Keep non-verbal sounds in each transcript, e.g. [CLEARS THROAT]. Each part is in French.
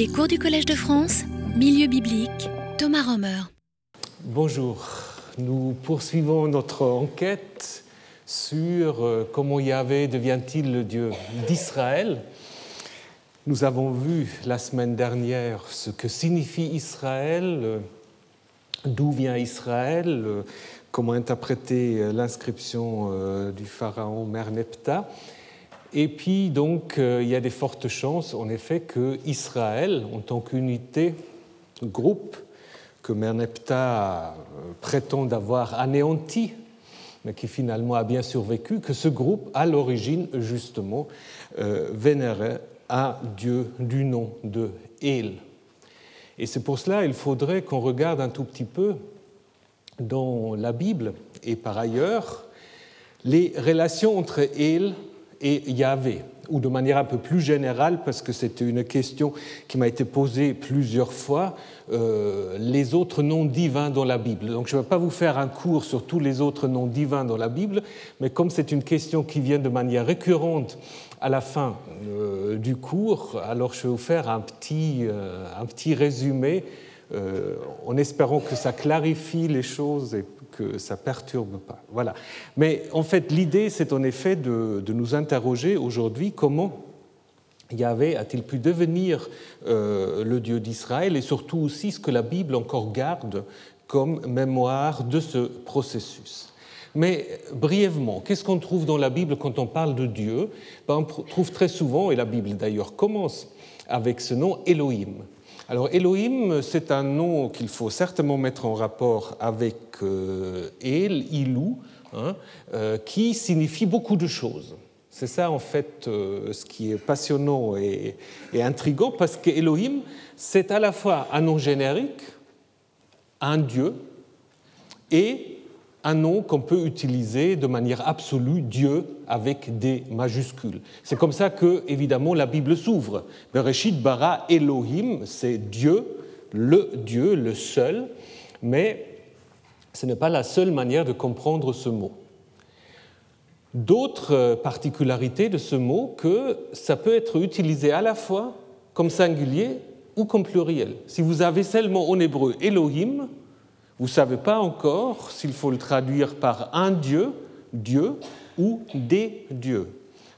Les cours du Collège de France, Milieu biblique, Thomas Romer. Bonjour, nous poursuivons notre enquête sur euh, comment Yahvé devient-il le Dieu d'Israël. Nous avons vu la semaine dernière ce que signifie Israël, euh, d'où vient Israël, euh, comment interpréter l'inscription du pharaon Merneptah. Et puis, donc, il y a des fortes chances, en effet, que Israël, en tant qu'unité, groupe, que Merneptah prétend avoir anéanti, mais qui finalement a bien survécu, que ce groupe, à l'origine, justement, vénérait un dieu du nom de El. Et c'est pour cela qu'il faudrait qu'on regarde un tout petit peu dans la Bible et par ailleurs les relations entre El et Yahvé, ou de manière un peu plus générale, parce que c'était une question qui m'a été posée plusieurs fois, euh, les autres noms divins dans la Bible. Donc je ne vais pas vous faire un cours sur tous les autres noms divins dans la Bible, mais comme c'est une question qui vient de manière récurrente à la fin euh, du cours, alors je vais vous faire un petit, euh, un petit résumé en espérant que ça clarifie les choses et que ça perturbe pas. Voilà. Mais en fait, l'idée, c'est en effet de, nous interroger aujourd'hui comment Yahvé a-t-il pu devenir le Dieu d'Israël et surtout aussi ce que la Bible encore garde comme mémoire de ce processus. Mais brièvement, qu'est-ce qu'on trouve dans la Bible quand on parle de Dieu? Ben, On trouve très souvent, et la Bible d'ailleurs commence avec ce nom Elohim. Alors Elohim, c'est un nom qu'il faut certainement mettre en rapport avec euh, El, Ilou, hein, euh, qui signifie beaucoup de choses. C'est ça en fait euh, ce qui est passionnant et, et intrigant, parce que Elohim, c'est à la fois un nom générique, un Dieu, et un nom qu'on peut utiliser de manière absolue, Dieu avec des majuscules. C'est comme ça que, évidemment, la Bible s'ouvre. Bereshit bara Elohim, c'est Dieu, le Dieu, le seul, mais ce n'est pas la seule manière de comprendre ce mot. D'autres particularités de ce mot que ça peut être utilisé à la fois comme singulier ou comme pluriel. Si vous avez seulement en hébreu Elohim, vous ne savez pas encore s'il faut le traduire par un Dieu, Dieu, ou des dieux.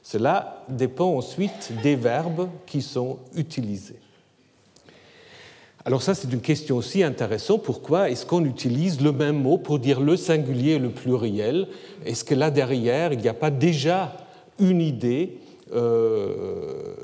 Cela dépend ensuite des verbes qui sont utilisés. Alors ça, c'est une question aussi intéressante. Pourquoi est-ce qu'on utilise le même mot pour dire le singulier et le pluriel? Est-ce que là derrière, il n'y a pas déjà une idée euh,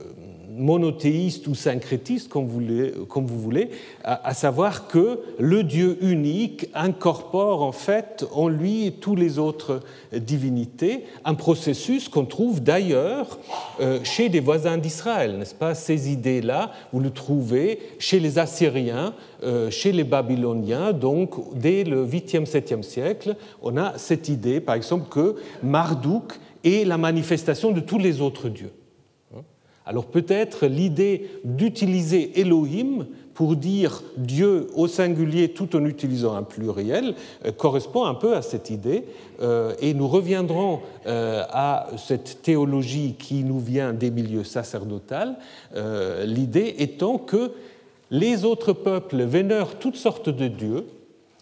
monothéiste ou syncrétiste, comme vous voulez, à, savoir que le Dieu unique incorpore en fait en lui tous les autres divinités, un processus qu'on trouve d'ailleurs euh, chez des voisins d'Israël, n'est-ce pas? Ces idées-là, vous le trouvez chez les Assyriens, euh, chez les Babyloniens, donc dès le 8e, 7e siècle, on a cette idée, par exemple, que Marduk est la manifestation de tous les autres dieux. Alors peut-être l'idée d'utiliser Elohim pour dire Dieu au singulier tout en utilisant un pluriel euh, correspond un peu à cette idée. Euh, et nous reviendrons euh, à cette théologie qui nous vient des milieux sacerdotaux, l'idée étant que les autres peuples vénèrent toutes sortes de dieux,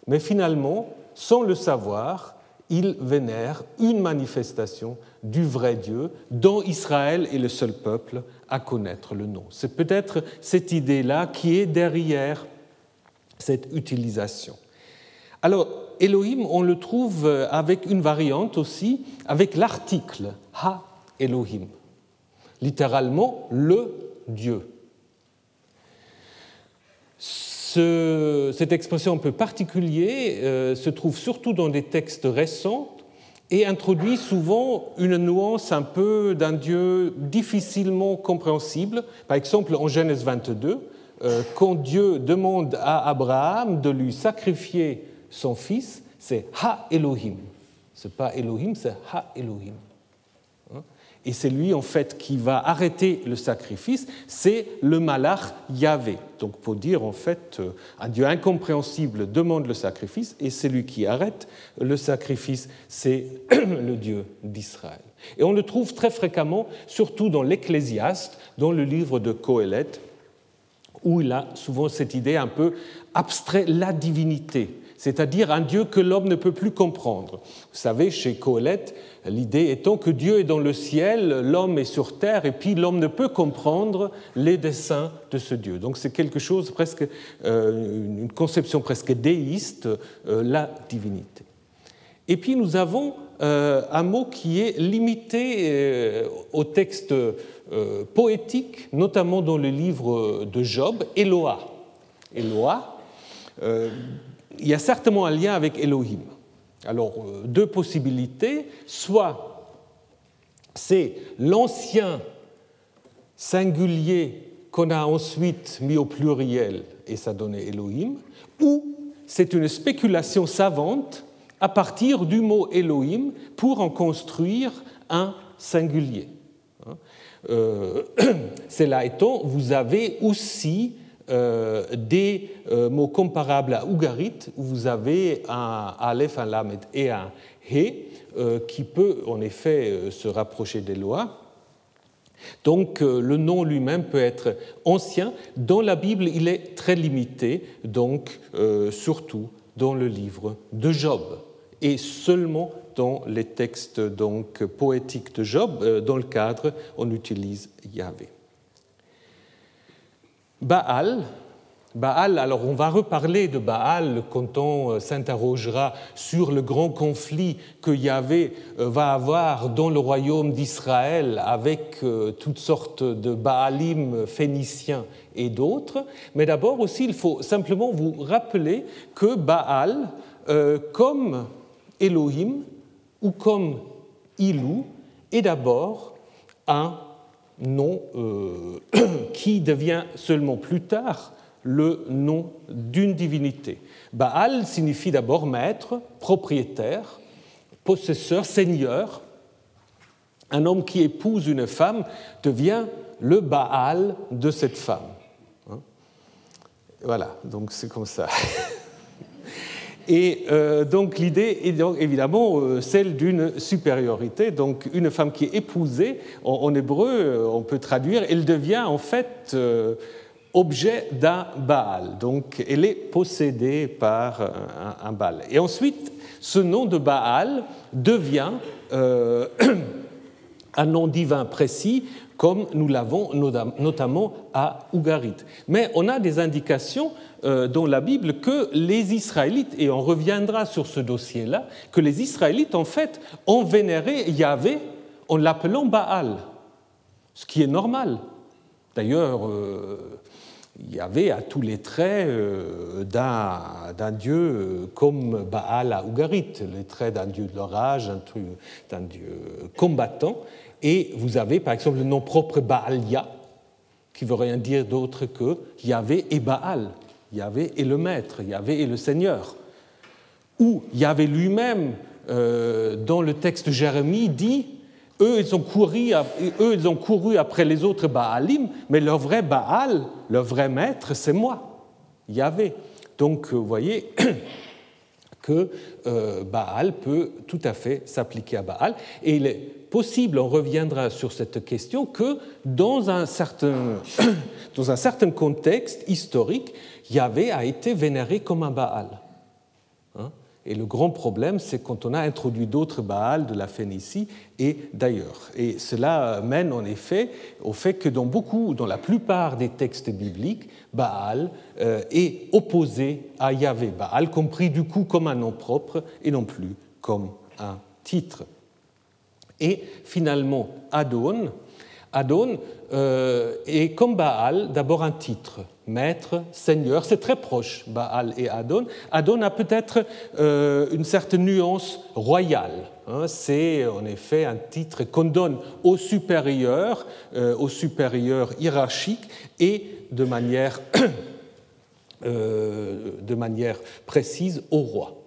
mais finalement, sans le savoir, ils vénèrent une manifestation du vrai Dieu, dont Israël est le seul peuple à connaître le nom. C'est peut-être cette idée-là qui est derrière cette utilisation. Alors, Elohim, on le trouve avec une variante aussi, avec l'article Ha Elohim, littéralement le Dieu cette expression un peu particulière euh, se trouve surtout dans des textes récents et introduit souvent une nuance un peu d'un Dieu difficilement compréhensible. Par exemple, en Genèse 22, euh, quand Dieu demande à Abraham de lui sacrifier son fils, c'est Ha Elohim. Ce n'est pas Elohim, c'est Ha Elohim et c'est lui en fait qui va arrêter le sacrifice, c'est le malach Yahvé. Donc pour dire en fait euh, un Dieu incompréhensible demande le sacrifice et c'est lui qui arrête le sacrifice, c'est [CLEARS THROAT] le Dieu d'Israël. Et on le trouve très fréquemment, surtout dans l'Ecclésiaste, dans le livre de Coëlette, où il a souvent cette idée un peu abstrait la divinité, c'est-à-dire un Dieu que l'homme ne peut plus comprendre. Vous savez, chez Colette, l'idée étant que Dieu est dans le ciel, l'homme est sur terre, et puis l'homme ne peut comprendre les desseins de ce Dieu. Donc c'est quelque chose presque, euh, une conception presque déiste, euh, la divinité. Et puis nous avons euh, un mot qui est limité au texte poétique, notamment dans le livre de Job, Eloah. Eloah, il y a certainement un lien avec Elohim. Alors, euh, deux possibilités. Soit c'est l'ancien singulier qu'on a ensuite mis au pluriel et ça donnait Elohim, ou c'est une spéculation savante à partir du mot Elohim pour en construire un singulier. Hein. Euh, [CLEARS THROAT] c'est là étant, vous avez aussi des euh, mots comparables à Ougarit, où vous avez un Aleph, un Lamed et un He, euh, qui peut en effet se rapprocher des lois. Donc le nom lui-même peut être ancien. Dans la Bible, il est très limité, donc surtout dans le livre de Job, et seulement dans les textes donc, poétiques de Job, dans le cadre, on utilise Yahvé. Baal, Baal, alors on va reparler de Baal quand on euh, s'interrogera sur le grand conflit que Yahvé euh, va avoir dans le royaume d'Israël avec euh, toutes sortes de Baalim phéniciens et d'autres. Mais d'abord aussi, il faut simplement vous rappeler que Baal, comme Elohim ou comme Ilou, est d'abord un nom euh, [CLEARS THROAT] qui devient seulement plus tard le nom d'une divinité. Baal signifie d'abord maître, propriétaire, possesseur, seigneur. Un homme qui épouse une femme devient le Baal de cette femme. Hein? Voilà, donc c'est comme ça. [LAUGHS] Et euh, donc l'idée est donc évidemment euh, celle d'une supériorité. Donc une femme qui est épousée, en, hébreu, euh, on peut traduire, elle devient en fait objet d'un Baal. Donc elle est possédée par un, un, Baal. Et ensuite, ce nom de Baal devient [CLEARS THROAT] un nom divin précis comme nous l'avons notamment à Ougarit. Mais on a des indications euh, dans la Bible que les Israélites, et on reviendra sur ce dossier-là, que les Israélites en fait ont vénéré Yahvé en l'appelant Baal, ce qui est normal. D'ailleurs, euh, Yahvé a tous les traits euh, d'un dieu comme Baal à Ougarit, les traits d'un dieu de l'orage, d'un dieu combattant. Et vous avez par exemple le nom propre Baalia, qui veut rien dire d'autre que Yahvé et Baal. Yahvé est le maître, Yahvé est le Seigneur. Ou Yahvé lui-même, euh, dans le texte de Jérémie, dit eux ils, ont couru, après les autres Baalim, mais leur vrai Baal, leur vrai maître, c'est moi, Yahvé. Donc, vous voyez, [CLEARS THROAT] que euh, Baal peut tout à fait s'appliquer à Baal. Et il est possible, on reviendra sur cette question, que dans un certain, [CLEARS THROAT] dans un certain contexte historique, Yahvé a été vénéré comme un Baal. Hein. et le grand problème, c'est quand on a introduit d'autres Baals de la Phénicie et d'ailleurs. Et cela mène en effet au fait que dans beaucoup, dans la plupart des textes bibliques, Baal euh, est opposé à Yahvé. Baal compris du coup comme un nom propre et non plus comme un titre. Et finalement, Adon, Adon euh, est comme Baal d'abord un titre, maître, seigneur, c'est très proche, Baal et Adon. Adon a peut-être euh, une certaine nuance royale. Hein. c'est en effet un titre qu'on donne au supérieur, euh, au supérieur hiérarchique et de manière, [COUGHS] de manière précise au roi.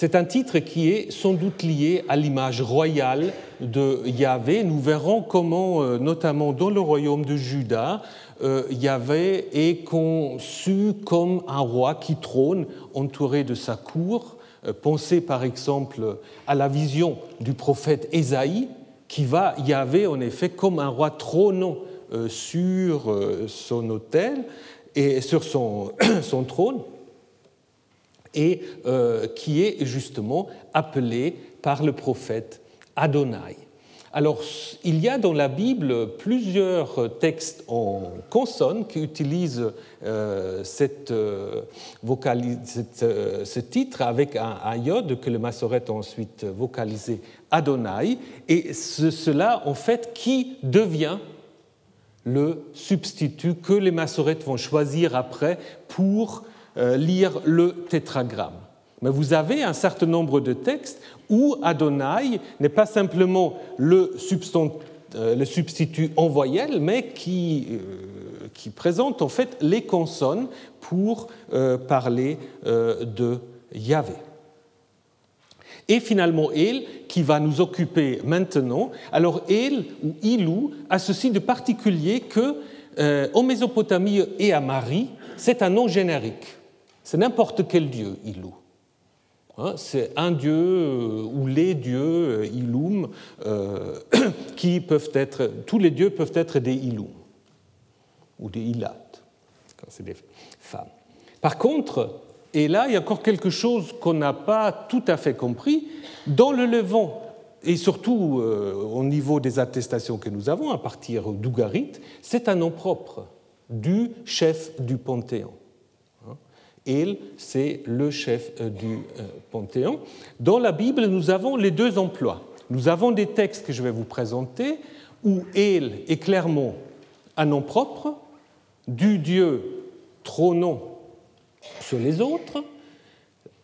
C'est un titre qui est sans doute lié à l'image royale de Yahvé. Nous verrons comment, euh, notamment dans le royaume de Juda, euh, Yahvé est conçu comme un roi qui trône entouré de sa cour. Euh, pensez par exemple à la vision du prophète Ésaïe, qui va Yahvé en effet comme un roi trônant sur son autel. et sur son, [COUGHS] son trône et euh, qui est justement appelé par le prophète Adonai. Alors, il y a dans la Bible plusieurs textes en consonnes qui utilisent euh, cette, euh, ce titre avec un, iode que le massorette a ensuite vocalisé Adonai, et cela, en fait, qui devient le substitut que les massorettes vont choisir après pour lire le tétragramme. Mais vous avez un certain nombre de textes où Adonai n'est pas simplement le, euh, substitut en voyelle, mais qui, euh, qui, présente en fait les consonnes pour parler de Yahvé. Et finalement, El, qui va nous occuper maintenant. Alors, El ou Ilou a ceci de particulier que, en Mésopotamie et à Marie, c'est un nom générique. C'est n'importe quel dieu, Ilou. Hein, c'est un dieu euh, ou les dieux, euh, Ilum, euh, [COUGHS] qui peuvent être, tous les dieux peuvent être des Ilum ou des Ilat, quand c'est des femmes. Par contre, et là, il y a encore quelque chose qu'on n'a pas tout à fait compris, dans le Levant, et surtout au niveau des attestations que nous avons à partir d'Ougarit, c'est un nom propre du chef du Panthéon. El, c'est le chef euh, du euh, Panthéon. Dans la Bible, nous avons les deux emplois. Nous avons des textes que je vais vous présenter où El est clairement un nom propre du Dieu trônant sur les autres,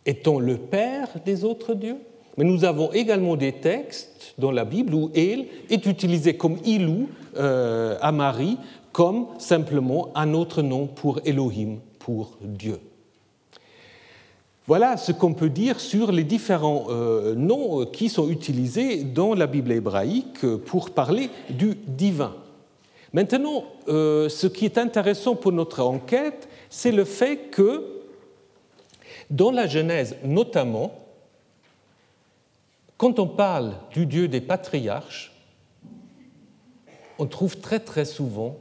étant le Père des autres dieux. Mais nous avons également des textes dans la Bible où El est utilisé comme Ilou euh, à Marie, comme simplement un autre nom pour Elohim, pour Dieu. Voilà ce qu'on peut dire sur les différents euh, noms euh, qui sont utilisés dans la Bible hébraïque pour parler du divin. Maintenant, euh, ce qui est intéressant pour notre enquête, c'est le fait que dans la Genèse notamment, quand on parle du Dieu des patriarches, on trouve très très souvent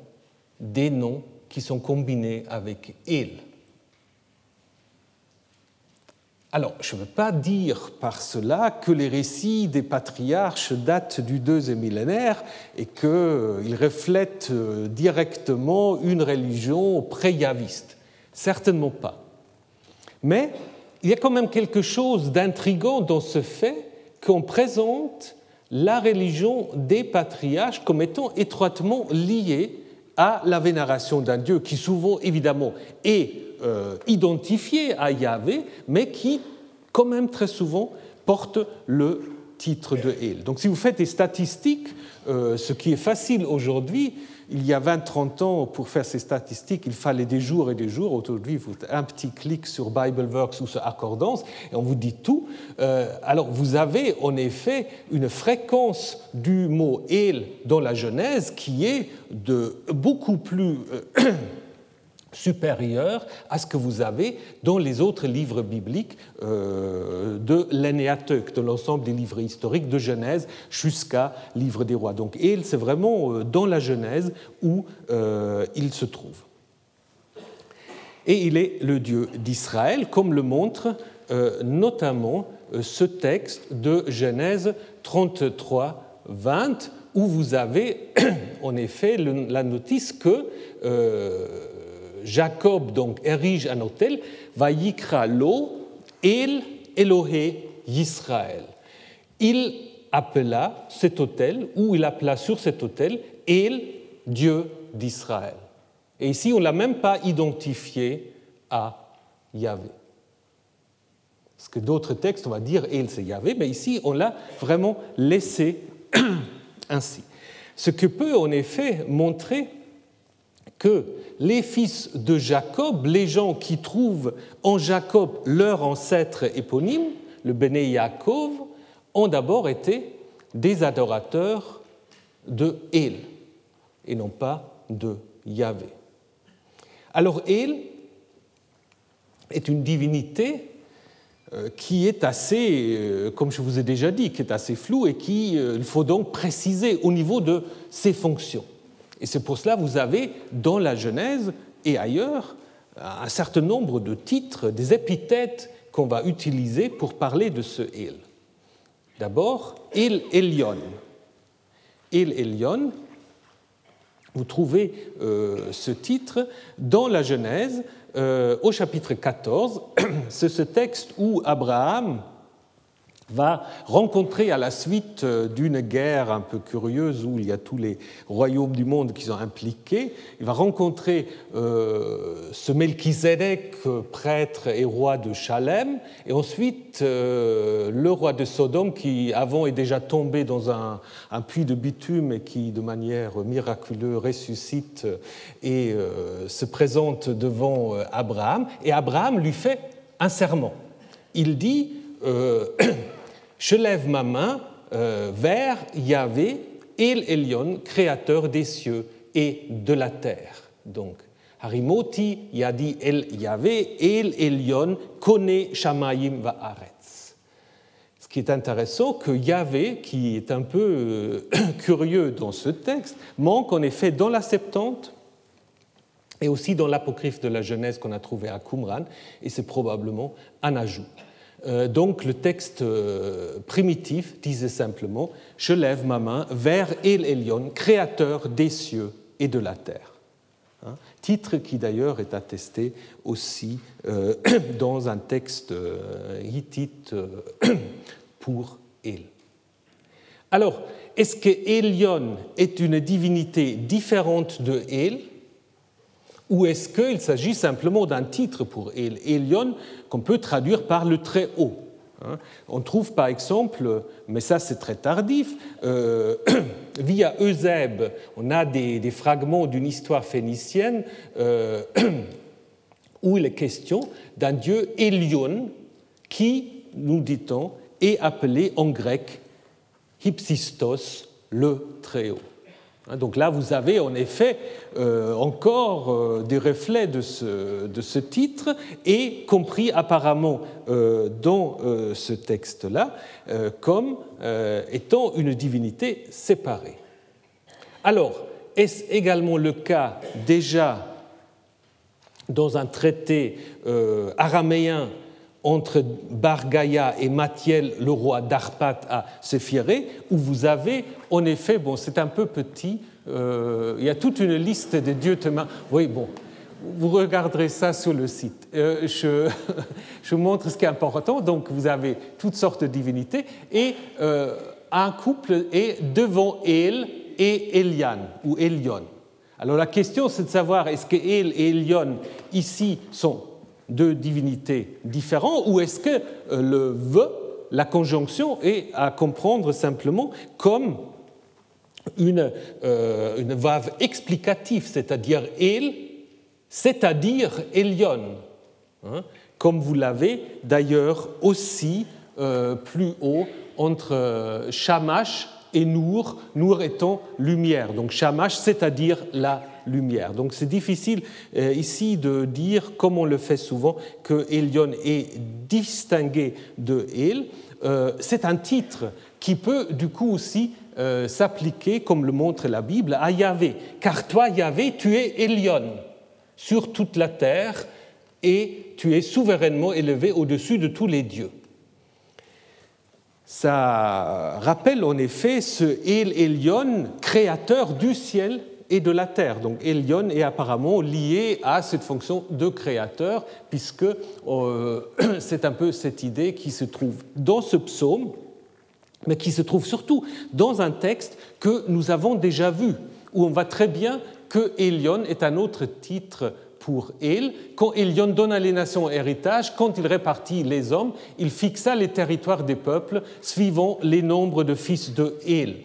des noms qui sont combinés avec il. Alors, je ne veux pas dire par cela que les récits des patriarches datent du deuxième millénaire et qu'ils reflètent euh, directement une religion pré-yaviste. Certainement pas. Mais il y a quand même quelque chose d'intrigant dans ce fait qu'on présente la religion des patriarches comme étant étroitement liée à la vénération d'un Dieu qui souvent, évidemment, est euh, identifié à Yahvé, mais qui, quand même très souvent, porte le titre de El. Donc si vous faites des statistiques, euh, ce qui est facile aujourd'hui, il y a 20-30 ans, pour faire ces statistiques, il fallait des jours et des jours. Aujourd'hui, vous un petit clic sur BibleWorks ou sur Accordance et on vous dit tout. Euh, alors, vous avez en effet une fréquence du mot El dans la Genèse qui est de beaucoup plus. Supérieur à ce que vous avez dans les autres livres bibliques euh, de l'Énéateuque, de l'ensemble des livres historiques de Genèse jusqu'à Livre des Rois. Donc, et c'est vraiment euh, dans la Genèse où euh, il se trouve. Et il est le Dieu d'Israël, comme le montre notamment ce texte de Genèse 33, 20, où vous avez [COUGHS] en effet la notice que Jacob donc érige un hôtel, Vayikra lo El Elohé Yisraël. Il appela cet hôtel, ou il appela sur cet hôtel, El, Dieu d'Israël. Et ici, on ne l'a même pas identifié à Yahvé. Parce que d'autres textes, on va dire El, c'est Yahvé, mais ici, on l'a vraiment laissé [CLEARS THROAT] ainsi. Ce que peut en effet montrer que les fils de Jacob, les gens qui trouvent en Jacob leur ancêtre éponyme, le Béné Yaakov, ont d'abord été des adorateurs de El et non pas de Yahvé. Alors El est une divinité euh, qui est assez, euh, comme je vous ai déjà dit, qui est assez floue et qu'il euh, faut donc préciser au niveau de ses fonctions. Et c'est pour cela que vous avez dans la Genèse et ailleurs un certain nombre de titres, des épithètes qu'on va utiliser pour parler de ce El. D'abord, El Elion. El Elion, vous trouvez euh, ce titre dans la Genèse euh, au chapitre 14. [CLEARS THROAT] C'est ce texte où Abraham va rencontrer à la suite euh, d'une guerre un peu curieuse où il y a tous les royaumes du monde qui sont impliqués, il va rencontrer euh, ce Melchizedek, prêtre et roi de Chalem, et ensuite euh, le roi de Sodome qui avant est déjà tombé dans un, puits de bitume et qui de manière miraculeuse ressuscite et se présente devant Abraham, et Abraham lui fait un serment. Il dit [CLEARS THROAT] je lève ma main euh, vers Yahvé, El Elyon, créateur des cieux et de la terre. Donc, Harimoti Yadi El Yahvé, El Elyon, Kone Shamayim Va'aretz. Ce qui est intéressant, que Yahvé, qui est un peu euh, [COUGHS] curieux dans ce texte, manque en effet dans la Septante et aussi dans l'apocryphe de la Genèse qu'on a trouvé à Qumran, et c'est probablement un ajout. Euh, donc le texte euh, primitif disait simplement Je lève ma main vers El Elyon, créateur des cieux et de la terre. Hein, titre qui d'ailleurs est attesté aussi euh, [CLEARS THROAT] dans un texte hittite [CLEARS THROAT] pour El. Alors, est-ce que Elion est une divinité différente de El? Ou est-ce qu'il s'agit simplement d'un titre pour El Elion qu'on peut traduire par le très haut hein? On trouve par exemple, mais ça c'est très tardif, euh, [CLEARS THROAT] via Eusèbe, on a des, fragments d'une histoire phénicienne euh, [CLEARS THROAT] où il est question d'un dieu Elion qui, nous dit-on, est appelé en grec Hypsistos, le très haut. Hein, donc là, vous avez en effet euh, encore euh, des reflets de ce, titre et compris apparemment euh, dans ce texte-là comme étant une divinité séparée. Alors, est-ce également le cas déjà dans un traité araméen entre Bargaya et Mathiel, le roi d'Arpat à Séphiré, où vous avez, en effet, bon, c'est un peu petit, euh, il y a toute une liste de dieux Thomas. Oui, bon, vous regarderez ça sur le site. Euh, je, [LAUGHS] je, montre ce qui est important. Donc, vous avez toutes sortes de divinités et euh, un couple est devant El et Elian ou Elion. Alors, la question, c'est de savoir est-ce que El et Elion ici sont deux divinités différentes ou est-ce que euh, le vœu, la conjonction, est à comprendre simplement comme une, euh, une vave explicative, c'est-à-dire El, c'est-à-dire Elion, hein, comme vous l'avez d'ailleurs aussi euh, plus haut entre Shamash et Nour, Nour étant lumière. Donc Shamash, c'est-à-dire la Donc c'est difficile euh, ici de dire, comme on le fait souvent, que Elion est distingué de El. Euh, c'est un titre qui peut du coup aussi euh, s'appliquer, comme le montre la Bible, à Yahvé. Car toi, Yahvé, tu es Elion sur toute la terre et tu es souverainement élevé au-dessus de tous les dieux. Ça rappelle en effet ce El Elion, créateur du ciel et de la terre. Donc Elion est apparemment lié à cette fonction de créateur, puisque euh, [CLEARS THROAT] c'est un peu cette idée qui se trouve dans ce psaume, mais qui se trouve surtout dans un texte que nous avons déjà vu, où on voit très bien que Elion est un autre titre pour El. Quand Elion donne les nations héritage, quand il répartit les hommes, il fixa les territoires des peuples suivant les nombres de fils de El.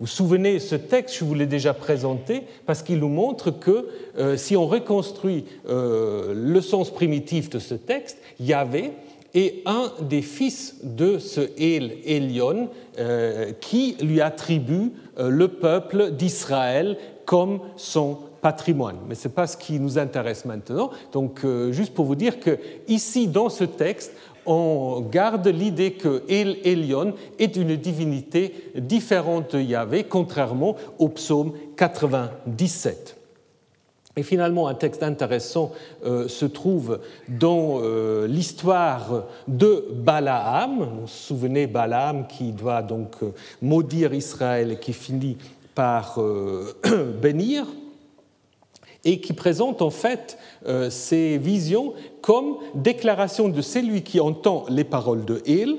Vous vous souvenez, ce texte, je vous l'ai déjà présenté, parce qu'il nous montre que euh, si on reconstruit euh, le sens primitif de ce texte, Yahvé est un des fils de ce El Elion euh, qui lui attribue le peuple d'Israël comme son patrimoine. Mais ce n'est pas ce qui nous intéresse maintenant. Donc, juste pour vous dire que ici, dans ce texte, on garde l'idée que El Elyon est une divinité différente de Yahvé, contrairement au psaume 97. Et finalement, un texte intéressant euh, se trouve dans euh, l'histoire de Balaam. Vous vous souvenez, Balaam qui doit donc euh, maudire Israël et qui finit par [CLEARS THROAT] bénir, et qui présente en fait ces visions comme déclaration de celui qui entend les paroles de El,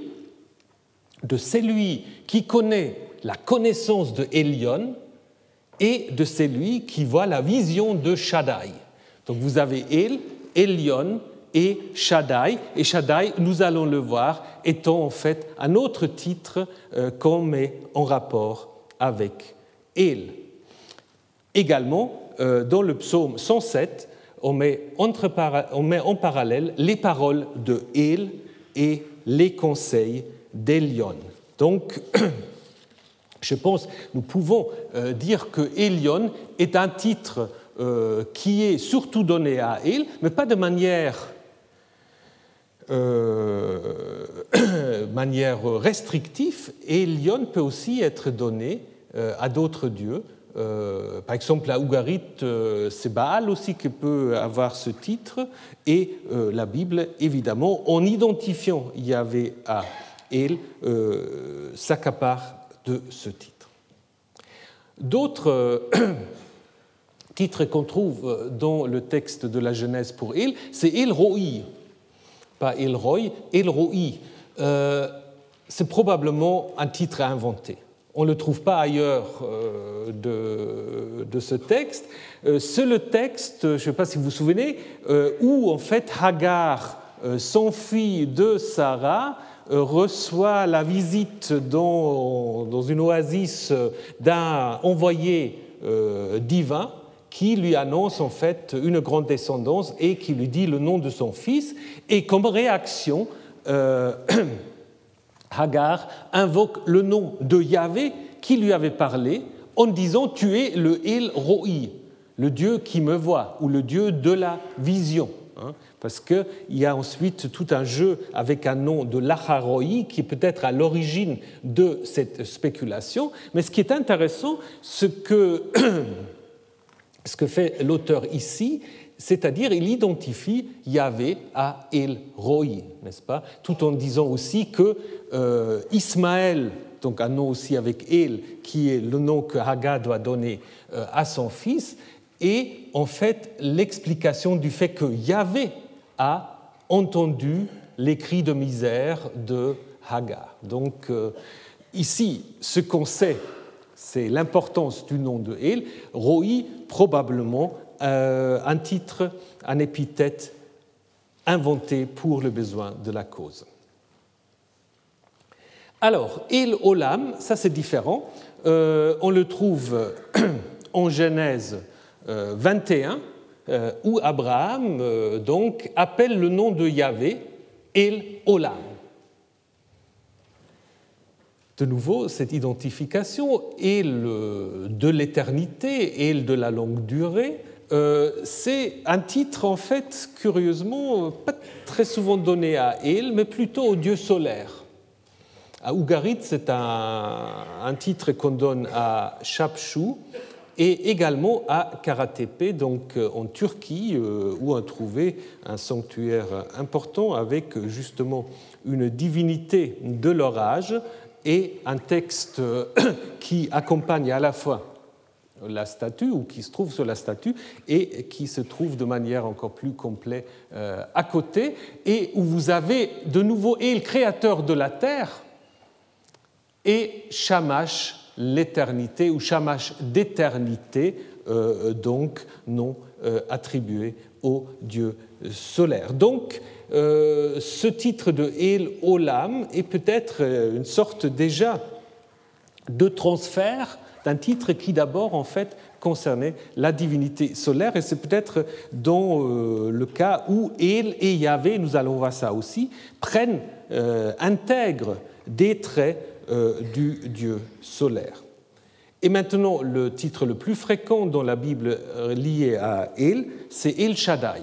de celui qui connaît la connaissance de Elion, et de celui qui voit la vision de Shaddai. Donc vous avez El, Elion et Shaddai. Et Shaddai, nous allons le voir, étant en fait un autre titre euh, qu'on met en rapport avec El. Également, euh, dans le psaume 107, on met, entre, on met en parallèle les paroles de El et les conseils d'Elion. Donc, [CLEARS THROAT] Je pense nous pouvons euh, dire que Elion est un titre euh, qui est surtout donné à El, mais pas de manière, euh, [CLEARS THROAT] manière restrictive. Elion peut aussi être donné à d'autres dieux. Par exemple, à Ougarit, c'est Baal aussi qui peut avoir ce titre, et la Bible, évidemment, en identifiant Yahvé à El, s'accapare de ce titre. D'autres euh, [CLEARS THROAT] titres qu'on trouve dans le texte de la Genèse pour Il, c'est El Roi, pas El Roy, El Roi. Euh, c'est probablement un titre inventé. On ne le trouve pas ailleurs euh, de, ce texte. c'est le texte, je ne sais pas si vous vous souvenez, où en fait Hagar s'enfuit de Sarah reçoit la visite dans, dans une oasis d'un envoyé euh, divin qui lui annonce en fait une grande descendance et qui lui dit le nom de son fils. Et comme réaction, euh, [CLEARS THROAT] Hagar invoque le nom de Yahvé qui lui avait parlé en disant Tu es le El Roi, le Dieu qui me voit, ou le Dieu de la vision. Hein parce qu'il y a ensuite tout un jeu avec un nom de l'Acharoi qui est peut-être à l'origine de cette spéculation. Mais ce qui est intéressant, ce que, [CLEARS THROAT] ce que fait l'auteur ici, c'est-à-dire il identifie Yahvé à El Roi, n'est-ce pas? Tout en disant aussi que euh, Ismaël, donc un nom aussi avec El, qui est le nom que Haga doit donner euh, à son fils, est en fait l'explication du fait que Yahvé a entendu les cris de misère de Hagar. Donc euh, ici, ce qu'on sait, c'est l'importance du nom de El. Roi, probablement un titre, un épithète inventé pour le besoin de la cause. Alors, El Olam, ça c'est différent. Euh, on le trouve [CLEARS THROAT] en Genèse 21, euh, où Abraham euh, donc appelle le nom de Yahvé El Olam. De nouveau, cette identification, El de l'éternité, El de la longue durée, euh, c'est un titre en fait, curieusement, pas très souvent donné à El, mais plutôt au dieu solaire. À Ougarit, c'est un, titre qu'on donne à Shapshu, et également à Karatepe, donc euh, en Turquie, euh, où on trouvait un sanctuaire important avec justement une divinité de l'orage et un texte [COUGHS] qui accompagne à la fois la statue ou qui se trouve sur la statue et qui se trouve de manière encore plus complète euh, à côté et où vous avez de nouveau et le créateur de la terre et Shamash l'éternité ou shamash d'éternité, euh, donc non euh, attribué au dieu solaire. Donc, ce titre de El Olam est peut-être une sorte déjà de transfert d'un titre qui d'abord en fait concernait la divinité solaire et c'est peut-être dans le cas où El et Yahvé, nous allons voir ça aussi, prennent, intègrent des traits euh, du dieu solaire. Et maintenant, le titre le plus fréquent dans la Bible lié à El, c'est El Shaddai.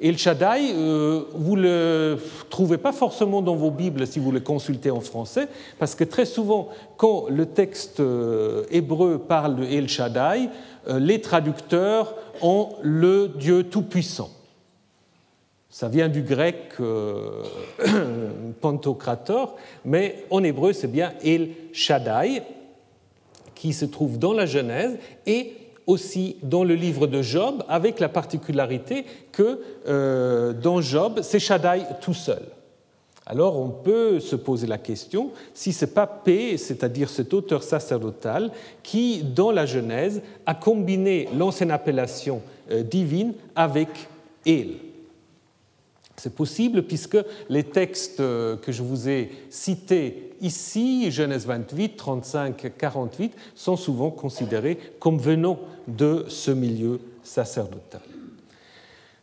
El Shaddai, euh, vous ne le trouvez pas forcément dans vos Bibles si vous le consultez en français, parce que très souvent, quand le texte euh, hébreu parle de El Shaddai, euh, les traducteurs ont le Dieu Tout-Puissant. Ça vient du grec [COUGHS] pantocrator, mais en hébreu c'est bien El Shaddai, qui se trouve dans la Genèse et aussi dans le livre de Job, avec la particularité que euh, dans Job, c'est Shaddai tout seul. Alors on peut se poser la question si ce n'est pas P, c'est-à-dire cet auteur sacerdotal, qui, dans la Genèse, a combiné l'ancienne appellation euh, divine avec El. C'est possible puisque les textes euh, que je vous ai cités ici, Genèse 28, 35, 48, sont souvent considérés comme venant de ce milieu sacerdotal.